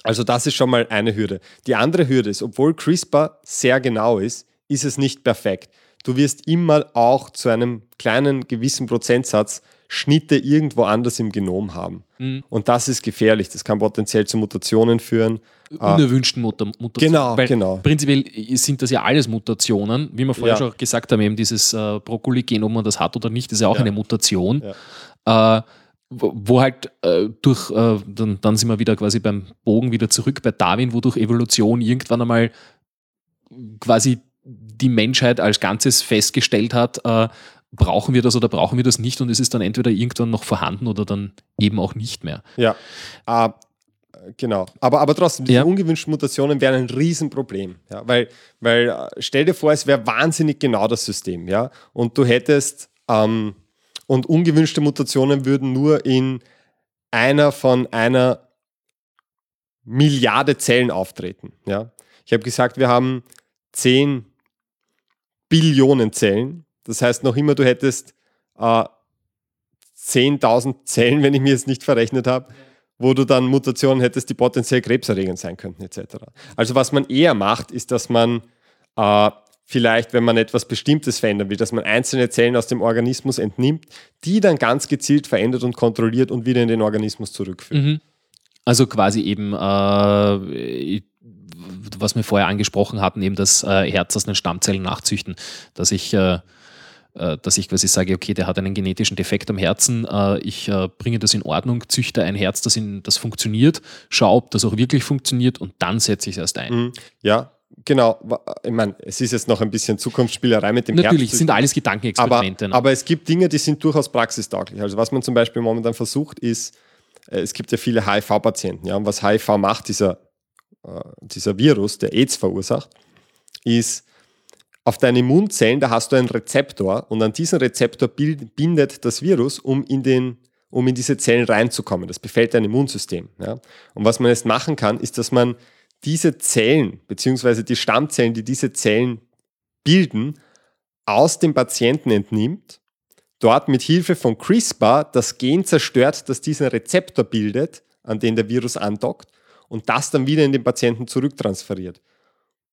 also das ist schon mal eine Hürde. Die andere Hürde ist, obwohl CRISPR sehr genau ist, ist es nicht perfekt. Du wirst immer auch zu einem kleinen gewissen Prozentsatz Schnitte irgendwo anders im Genom haben. Mhm. Und das ist gefährlich. Das kann potenziell zu Mutationen führen. Ah. Unerwünschten Muta Mutationen. Genau, Weil genau. Prinzipiell sind das ja alles Mutationen. Wie wir vorher ja. schon gesagt haben, eben dieses äh, Brokkoli-Gen, ob man das hat oder nicht, ist ja auch ja. eine Mutation. Ja. Äh, wo halt äh, durch, äh, dann, dann sind wir wieder quasi beim Bogen wieder zurück bei Darwin, wo durch Evolution irgendwann einmal quasi die Menschheit als Ganzes festgestellt hat, äh, brauchen wir das oder brauchen wir das nicht und es ist dann entweder irgendwann noch vorhanden oder dann eben auch nicht mehr. Ja, äh, genau. Aber, aber trotzdem, diese ja. ungewünschten Mutationen wären ein Riesenproblem. Ja? Weil, weil äh, stell dir vor, es wäre wahnsinnig genau das System. Ja? Und du hättest, ähm, und ungewünschte Mutationen würden nur in einer von einer Milliarde Zellen auftreten. Ja? Ich habe gesagt, wir haben 10 Billionen Zellen das heißt, noch immer, du hättest äh, 10.000 Zellen, wenn ich mir jetzt nicht verrechnet habe, wo du dann Mutationen hättest, die potenziell krebserregend sein könnten, etc. Also was man eher macht, ist, dass man äh, vielleicht, wenn man etwas Bestimmtes verändern will, dass man einzelne Zellen aus dem Organismus entnimmt, die dann ganz gezielt verändert und kontrolliert und wieder in den Organismus zurückführt. Mhm. Also quasi eben, äh, was wir vorher angesprochen hatten, eben das äh, Herz aus den Stammzellen nachzüchten, dass ich äh, dass ich quasi sage, okay, der hat einen genetischen Defekt am Herzen, äh, ich äh, bringe das in Ordnung, züchte ein Herz, das, in, das funktioniert, schaue, ob das auch wirklich funktioniert und dann setze ich es erst ein. Mhm. Ja, Genau, ich meine, es ist jetzt noch ein bisschen Zukunftsspielerei mit dem Natürlich, Herz. sind alles Gedankenexperimente. Aber, ne? aber, es gibt Dinge, die sind durchaus praxistauglich. Also was man zum Beispiel momentan versucht, ist, es gibt ja viele HIV-Patienten. Ja, und was HIV macht, dieser, dieser Virus, der AIDS verursacht, ist, auf deine Immunzellen, da hast du einen Rezeptor und an diesen Rezeptor bindet das Virus, um in, den, um in diese Zellen reinzukommen. Das befällt dein Immunsystem. Ja? Und was man jetzt machen kann, ist, dass man diese Zellen, beziehungsweise die Stammzellen, die diese Zellen bilden, aus dem Patienten entnimmt, dort mit Hilfe von CRISPR das Gen zerstört, das diesen Rezeptor bildet, an den der Virus andockt, und das dann wieder in den Patienten zurücktransferiert.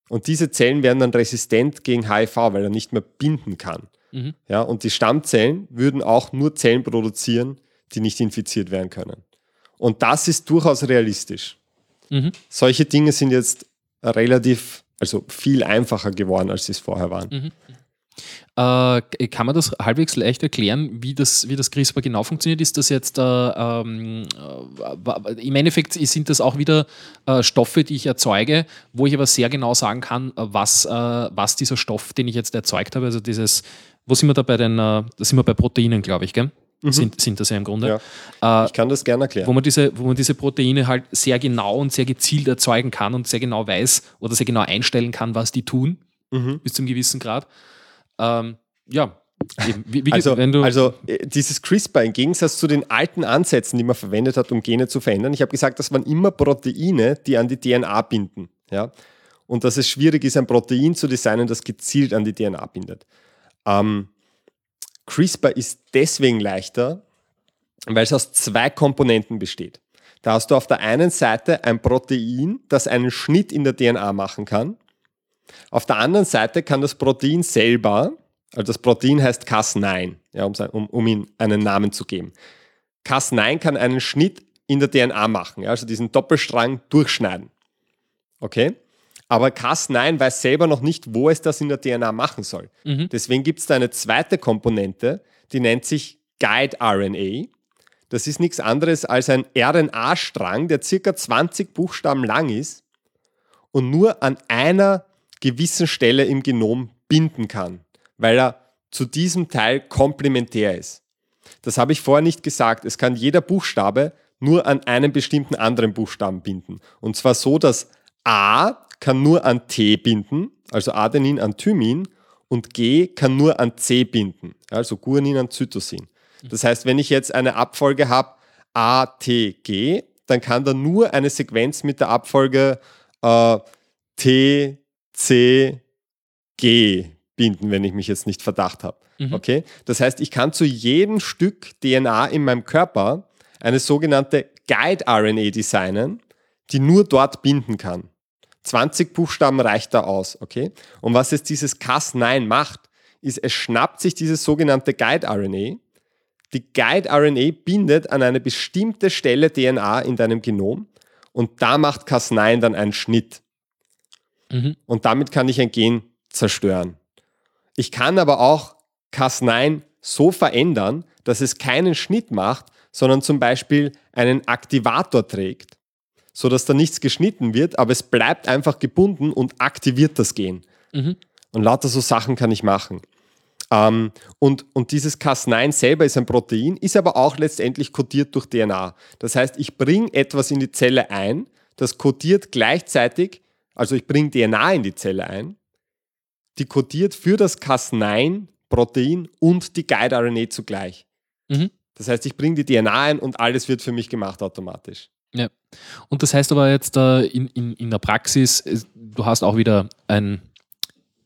Und diese Zellen werden dann resistent gegen HIV, weil er nicht mehr binden kann. Mhm. Ja, und die Stammzellen würden auch nur Zellen produzieren, die nicht infiziert werden können. Und das ist durchaus realistisch. Mhm. Solche Dinge sind jetzt relativ, also viel einfacher geworden, als sie es vorher waren. Mhm. Äh, kann man das halbwegs leicht erklären, wie das, wie das CRISPR genau funktioniert? Ist das jetzt, äh, ähm, äh, im Endeffekt sind das auch wieder äh, Stoffe, die ich erzeuge, wo ich aber sehr genau sagen kann, was, äh, was dieser Stoff, den ich jetzt erzeugt habe, also dieses, wo sind wir da bei den, äh, da sind wir bei Proteinen, glaube ich, gell? Mhm. Sind, sind das ja im Grunde. Ja. ich kann das gerne erklären. Wo man, diese, wo man diese Proteine halt sehr genau und sehr gezielt erzeugen kann und sehr genau weiß oder sehr genau einstellen kann, was die tun, mhm. bis zum gewissen Grad. Ähm, ja, wie, wie also, also, äh, dieses CRISPR im Gegensatz zu den alten Ansätzen, die man verwendet hat, um Gene zu verändern, ich habe gesagt, das waren immer Proteine, die an die DNA binden. Ja? Und dass es schwierig ist, ein Protein zu designen, das gezielt an die DNA bindet. Ähm, CRISPR ist deswegen leichter, weil es aus zwei Komponenten besteht. Da hast du auf der einen Seite ein Protein, das einen Schnitt in der DNA machen kann. Auf der anderen Seite kann das Protein selber, also das Protein heißt Cas9, ja, um, um, um ihm einen Namen zu geben. Cas9 kann einen Schnitt in der DNA machen, ja, also diesen Doppelstrang durchschneiden. Okay? Aber Cas9 weiß selber noch nicht, wo es das in der DNA machen soll. Mhm. Deswegen gibt es da eine zweite Komponente, die nennt sich Guide RNA. Das ist nichts anderes als ein RNA-Strang, der circa 20 Buchstaben lang ist und nur an einer gewissen Stelle im Genom binden kann, weil er zu diesem Teil komplementär ist. Das habe ich vorher nicht gesagt. Es kann jeder Buchstabe nur an einen bestimmten anderen Buchstaben binden. Und zwar so, dass A kann nur an T binden, also Adenin an Thymin, und G kann nur an C binden, also Guanin an Zytosin. Das heißt, wenn ich jetzt eine Abfolge habe A, T, G, dann kann da nur eine Sequenz mit der Abfolge äh, T, C, G binden, wenn ich mich jetzt nicht verdacht habe. Mhm. Okay? Das heißt, ich kann zu jedem Stück DNA in meinem Körper eine sogenannte Guide-RNA designen, die nur dort binden kann. 20 Buchstaben reicht da aus, okay? Und was jetzt dieses Cas9 macht, ist, es schnappt sich dieses sogenannte Guide-RNA. Die Guide-RNA bindet an eine bestimmte Stelle DNA in deinem Genom und da macht Cas9 dann einen Schnitt. Mhm. Und damit kann ich ein Gen zerstören. Ich kann aber auch Cas9 so verändern, dass es keinen Schnitt macht, sondern zum Beispiel einen Aktivator trägt, sodass da nichts geschnitten wird, aber es bleibt einfach gebunden und aktiviert das Gen. Mhm. Und lauter so Sachen kann ich machen. Ähm, und, und dieses Cas9 selber ist ein Protein, ist aber auch letztendlich kodiert durch DNA. Das heißt, ich bringe etwas in die Zelle ein, das kodiert gleichzeitig also ich bringe DNA in die Zelle ein, die kodiert für das Cas9-Protein und die Guide-RNA zugleich. Mhm. Das heißt, ich bringe die DNA ein und alles wird für mich gemacht automatisch. Ja. Und das heißt aber jetzt äh, in, in, in der Praxis, du hast auch wieder ein,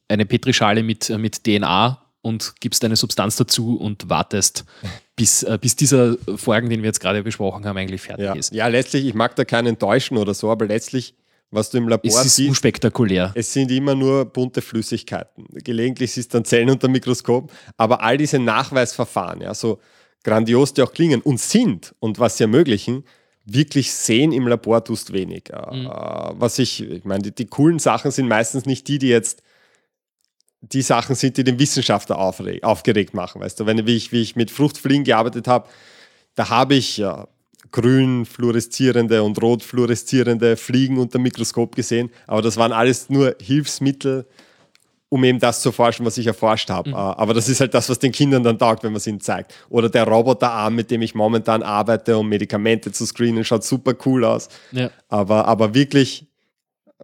eine Petrischale mit, äh, mit DNA und gibst eine Substanz dazu und wartest, bis, äh, bis dieser Vorgang, den wir jetzt gerade besprochen haben, eigentlich fertig ja. ist. Ja, letztlich, ich mag da keinen täuschen oder so, aber letztlich was du im Labor es ist siehst. unspektakulär. Es sind immer nur bunte Flüssigkeiten. Gelegentlich ist es dann Zellen unter dem Mikroskop, aber all diese Nachweisverfahren, ja, so grandios die auch klingen und sind und was sie ermöglichen, wirklich sehen im Labor tust wenig. Äh, mhm. Was ich, ich meine, die, die, coolen Sachen sind meistens nicht die, die jetzt die Sachen sind, die den Wissenschaftler aufgeregt machen. Weißt du, wenn wie ich, wie ich mit Fruchtfliegen gearbeitet habe, da habe ich ja, grün fluoreszierende und rot fluoreszierende Fliegen unter dem Mikroskop gesehen, aber das waren alles nur Hilfsmittel, um eben das zu forschen, was ich erforscht habe. Mhm. Ah, aber das ist halt das, was den Kindern dann taugt, wenn man es ihnen zeigt. Oder der Roboterarm, mit dem ich momentan arbeite, um Medikamente zu screenen, schaut super cool aus. Ja. Aber, aber wirklich,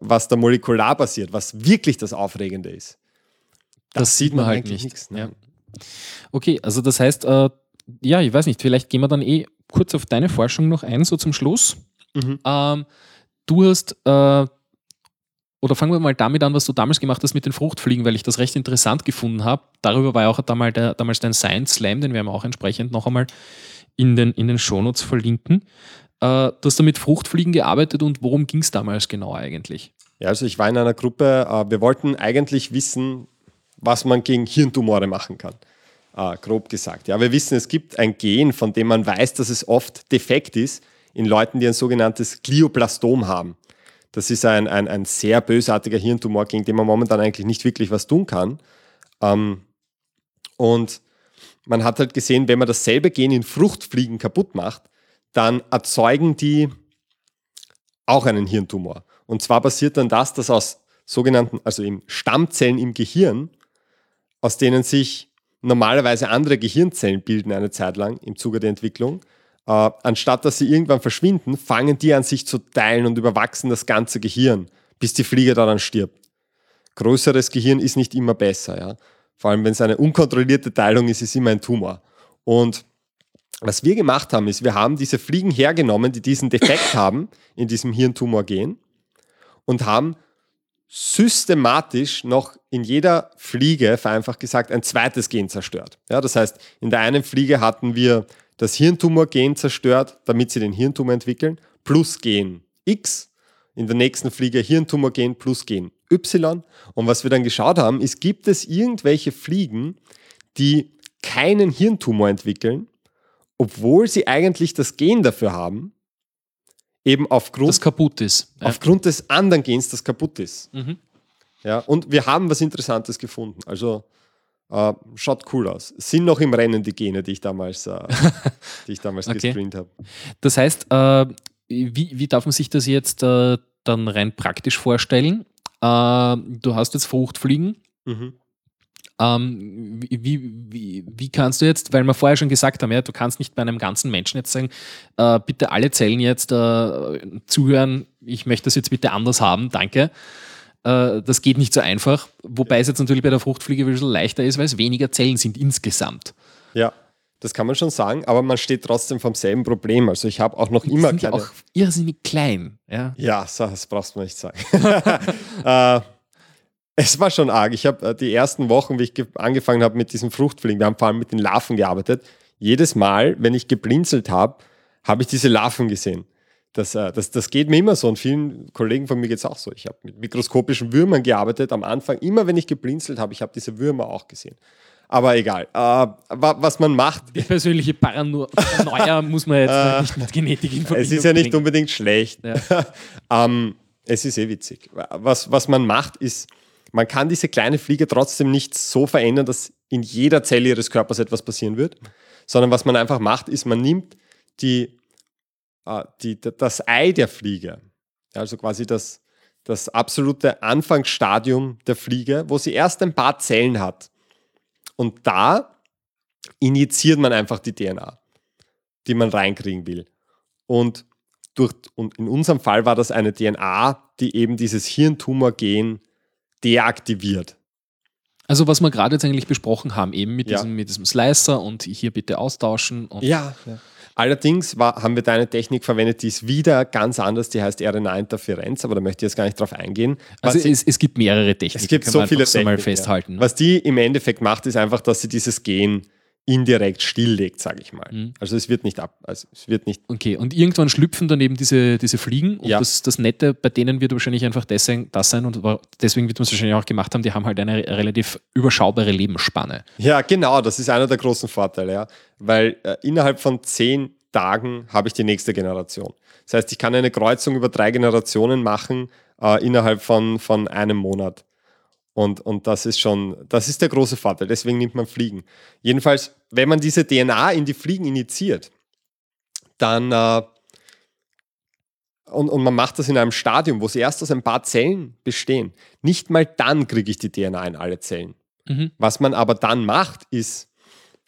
was da molekular passiert, was wirklich das Aufregende ist, das sieht man halt nicht. Nichts, ne? ja. Okay, also das heißt, äh, ja, ich weiß nicht, vielleicht gehen wir dann eh kurz auf deine Forschung noch ein, so zum Schluss. Mhm. Ähm, du hast, äh, oder fangen wir mal damit an, was du damals gemacht hast mit den Fruchtfliegen, weil ich das recht interessant gefunden habe. Darüber war ja auch damals, der, damals dein Science Slam, den werden wir auch entsprechend noch einmal in den, in den Shownotes verlinken. Äh, du hast da mit Fruchtfliegen gearbeitet und worum ging es damals genau eigentlich? Ja, also ich war in einer Gruppe, äh, wir wollten eigentlich wissen, was man gegen Hirntumore machen kann. Äh, grob gesagt. Ja, wir wissen, es gibt ein Gen, von dem man weiß, dass es oft defekt ist in Leuten, die ein sogenanntes Glioblastom haben. Das ist ein, ein, ein sehr bösartiger Hirntumor, gegen den man momentan eigentlich nicht wirklich was tun kann. Ähm, und man hat halt gesehen, wenn man dasselbe Gen in Fruchtfliegen kaputt macht, dann erzeugen die auch einen Hirntumor. Und zwar passiert dann das, dass aus sogenannten, also im Stammzellen im Gehirn, aus denen sich normalerweise andere Gehirnzellen bilden eine Zeit lang im Zuge der Entwicklung, äh, anstatt dass sie irgendwann verschwinden, fangen die an sich zu teilen und überwachsen das ganze Gehirn, bis die Fliege daran stirbt. Größeres Gehirn ist nicht immer besser, ja. Vor allem, wenn es eine unkontrollierte Teilung ist, ist es immer ein Tumor. Und was wir gemacht haben, ist, wir haben diese Fliegen hergenommen, die diesen Defekt haben in diesem Hirntumor-Gen und haben systematisch noch in jeder Fliege, vereinfacht gesagt, ein zweites Gen zerstört. Ja, das heißt, in der einen Fliege hatten wir das Hirntumor-Gen zerstört, damit sie den Hirntumor entwickeln, plus Gen X. In der nächsten Fliege Hirntumor-Gen plus Gen Y. Und was wir dann geschaut haben, ist, gibt es irgendwelche Fliegen, die keinen Hirntumor entwickeln, obwohl sie eigentlich das Gen dafür haben, eben aufgrund, das kaputt ist. Ja. aufgrund des anderen Gens, das kaputt ist. Mhm. Ja, und wir haben was Interessantes gefunden. Also äh, schaut cool aus. Sind noch im Rennen die Gene, die ich damals, äh, die ich damals okay. gescreent habe. Das heißt, äh, wie, wie darf man sich das jetzt äh, dann rein praktisch vorstellen? Äh, du hast jetzt Fruchtfliegen. Mhm. Ähm, wie, wie, wie kannst du jetzt, weil wir vorher schon gesagt haben, ja, du kannst nicht bei einem ganzen Menschen jetzt sagen, äh, bitte alle Zellen jetzt äh, zuhören, ich möchte das jetzt bitte anders haben, danke. Äh, das geht nicht so einfach, wobei es jetzt natürlich bei der Fruchtfliege ein bisschen leichter ist, weil es weniger Zellen sind insgesamt. Ja, das kann man schon sagen, aber man steht trotzdem vom selben Problem. Also ich habe auch noch immer sind kleine... auch irrsinnig klein. Ja, ja das brauchst du nicht sagen. äh, es war schon arg. Ich habe äh, die ersten Wochen, wie ich angefangen habe mit diesem Fruchtfliegen, wir haben vor allem mit den Larven gearbeitet. Jedes Mal, wenn ich geblinzelt habe, habe ich diese Larven gesehen. Das, äh, das, das geht mir immer so und vielen Kollegen von mir geht es auch so. Ich habe mit mikroskopischen Würmern gearbeitet am Anfang. Immer wenn ich geblinzelt habe, ich habe diese Würmer auch gesehen. Aber egal. Äh, was man macht. Die persönliche Paranoia muss man jetzt äh, nicht mit Genetik informieren. Es ist ja nicht unbedingt schlecht. Ja. ähm, es ist eh witzig. Was, was man macht, ist, man kann diese kleine Fliege trotzdem nicht so verändern, dass in jeder Zelle ihres Körpers etwas passieren wird, sondern was man einfach macht, ist, man nimmt die, äh, die, das Ei der Fliege, also quasi das, das absolute Anfangsstadium der Fliege, wo sie erst ein paar Zellen hat. Und da injiziert man einfach die DNA, die man reinkriegen will. Und, durch, und in unserem Fall war das eine DNA, die eben dieses Hirntumor-Gen deaktiviert. Also was wir gerade jetzt eigentlich besprochen haben, eben mit, ja. diesem, mit diesem Slicer und hier bitte austauschen. ja, ja. Allerdings war, haben wir da eine Technik verwendet, die ist wieder ganz anders, die heißt RNA-Interferenz, aber da möchte ich jetzt gar nicht drauf eingehen. Also es, es, gibt mehrere Techniken. Es gibt so viele Techniken. festhalten. Ja. Was die im Endeffekt macht, ist einfach, dass sie dieses Gen indirekt stilllegt, sage ich mal. Mhm. Also es wird nicht ab, also es wird nicht. Okay, und irgendwann schlüpfen dann eben diese, diese Fliegen und ja. das, das Nette bei denen wird wahrscheinlich einfach das sein, das sein und deswegen wird man es wahrscheinlich auch gemacht haben, die haben halt eine relativ überschaubare Lebensspanne. Ja, genau, das ist einer der großen Vorteile, ja. Weil äh, innerhalb von zehn Tagen habe ich die nächste Generation. Das heißt, ich kann eine Kreuzung über drei Generationen machen äh, innerhalb von, von einem Monat. Und, und das ist schon, das ist der große Vorteil. Deswegen nimmt man Fliegen. Jedenfalls, wenn man diese DNA in die Fliegen injiziert, dann äh, und, und man macht das in einem Stadium, wo sie erst aus ein paar Zellen bestehen. Nicht mal dann kriege ich die DNA in alle Zellen. Mhm. Was man aber dann macht, ist,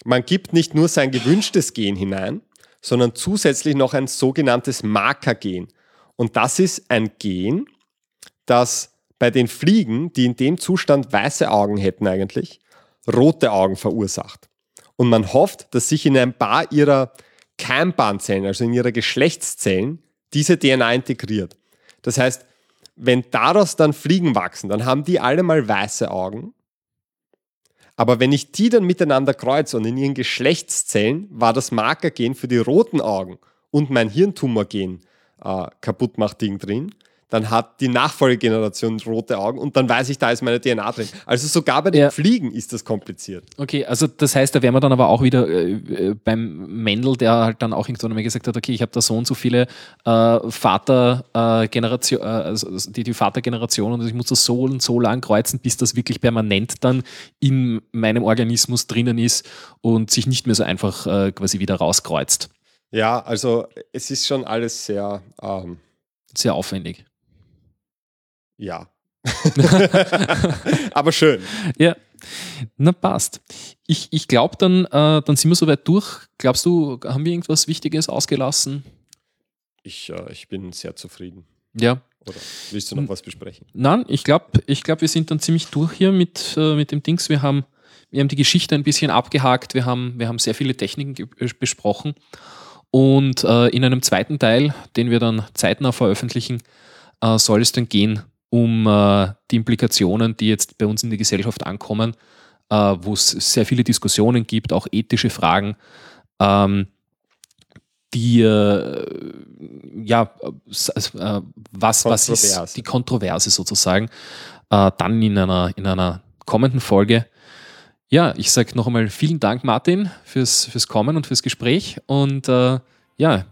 man gibt nicht nur sein gewünschtes Gen hinein, sondern zusätzlich noch ein sogenanntes Markergen. Und das ist ein Gen, das bei den Fliegen, die in dem Zustand weiße Augen hätten eigentlich, rote Augen verursacht. Und man hofft, dass sich in ein paar ihrer Keimbahnzellen, also in ihrer Geschlechtszellen, diese DNA integriert. Das heißt, wenn daraus dann Fliegen wachsen, dann haben die alle mal weiße Augen. Aber wenn ich die dann miteinander kreuze und in ihren Geschlechtszellen war das Markergen für die roten Augen und mein Hirntumorgen äh, kaputt macht Ding drin, dann hat die Nachfolgegeneration rote Augen und dann weiß ich, da ist meine DNA drin. Also sogar bei den ja. Fliegen ist das kompliziert. Okay, also das heißt, da wären wir dann aber auch wieder äh, äh beim Mendel, der halt dann auch irgendwann mal gesagt hat, okay, ich habe da so und so viele äh, Vatergeneration, äh, also die, die Vatergeneration und ich muss das so und so lang kreuzen, bis das wirklich permanent dann in meinem Organismus drinnen ist und sich nicht mehr so einfach äh, quasi wieder rauskreuzt. Ja, also es ist schon alles sehr... Ähm sehr aufwendig. Ja. Aber schön. Ja. Na passt. Ich, ich glaube, dann, äh, dann sind wir soweit durch. Glaubst du, haben wir irgendwas Wichtiges ausgelassen? Ich, äh, ich bin sehr zufrieden. Ja. Oder willst du noch was besprechen? Nein, ich glaube, ich glaub, wir sind dann ziemlich durch hier mit, äh, mit dem Dings. Wir haben, wir haben die Geschichte ein bisschen abgehakt. Wir haben, wir haben sehr viele Techniken besprochen. Und äh, in einem zweiten Teil, den wir dann zeitnah veröffentlichen, äh, soll es dann gehen um äh, die Implikationen, die jetzt bei uns in der Gesellschaft ankommen, äh, wo es sehr viele Diskussionen gibt, auch ethische Fragen, ähm, die äh, ja äh, was, was ist die Kontroverse sozusagen, äh, dann in einer, in einer kommenden Folge. Ja, ich sage noch einmal vielen Dank, Martin, fürs, fürs Kommen und fürs Gespräch und äh, ja,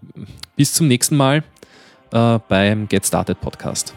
bis zum nächsten Mal beim Get Started Podcast.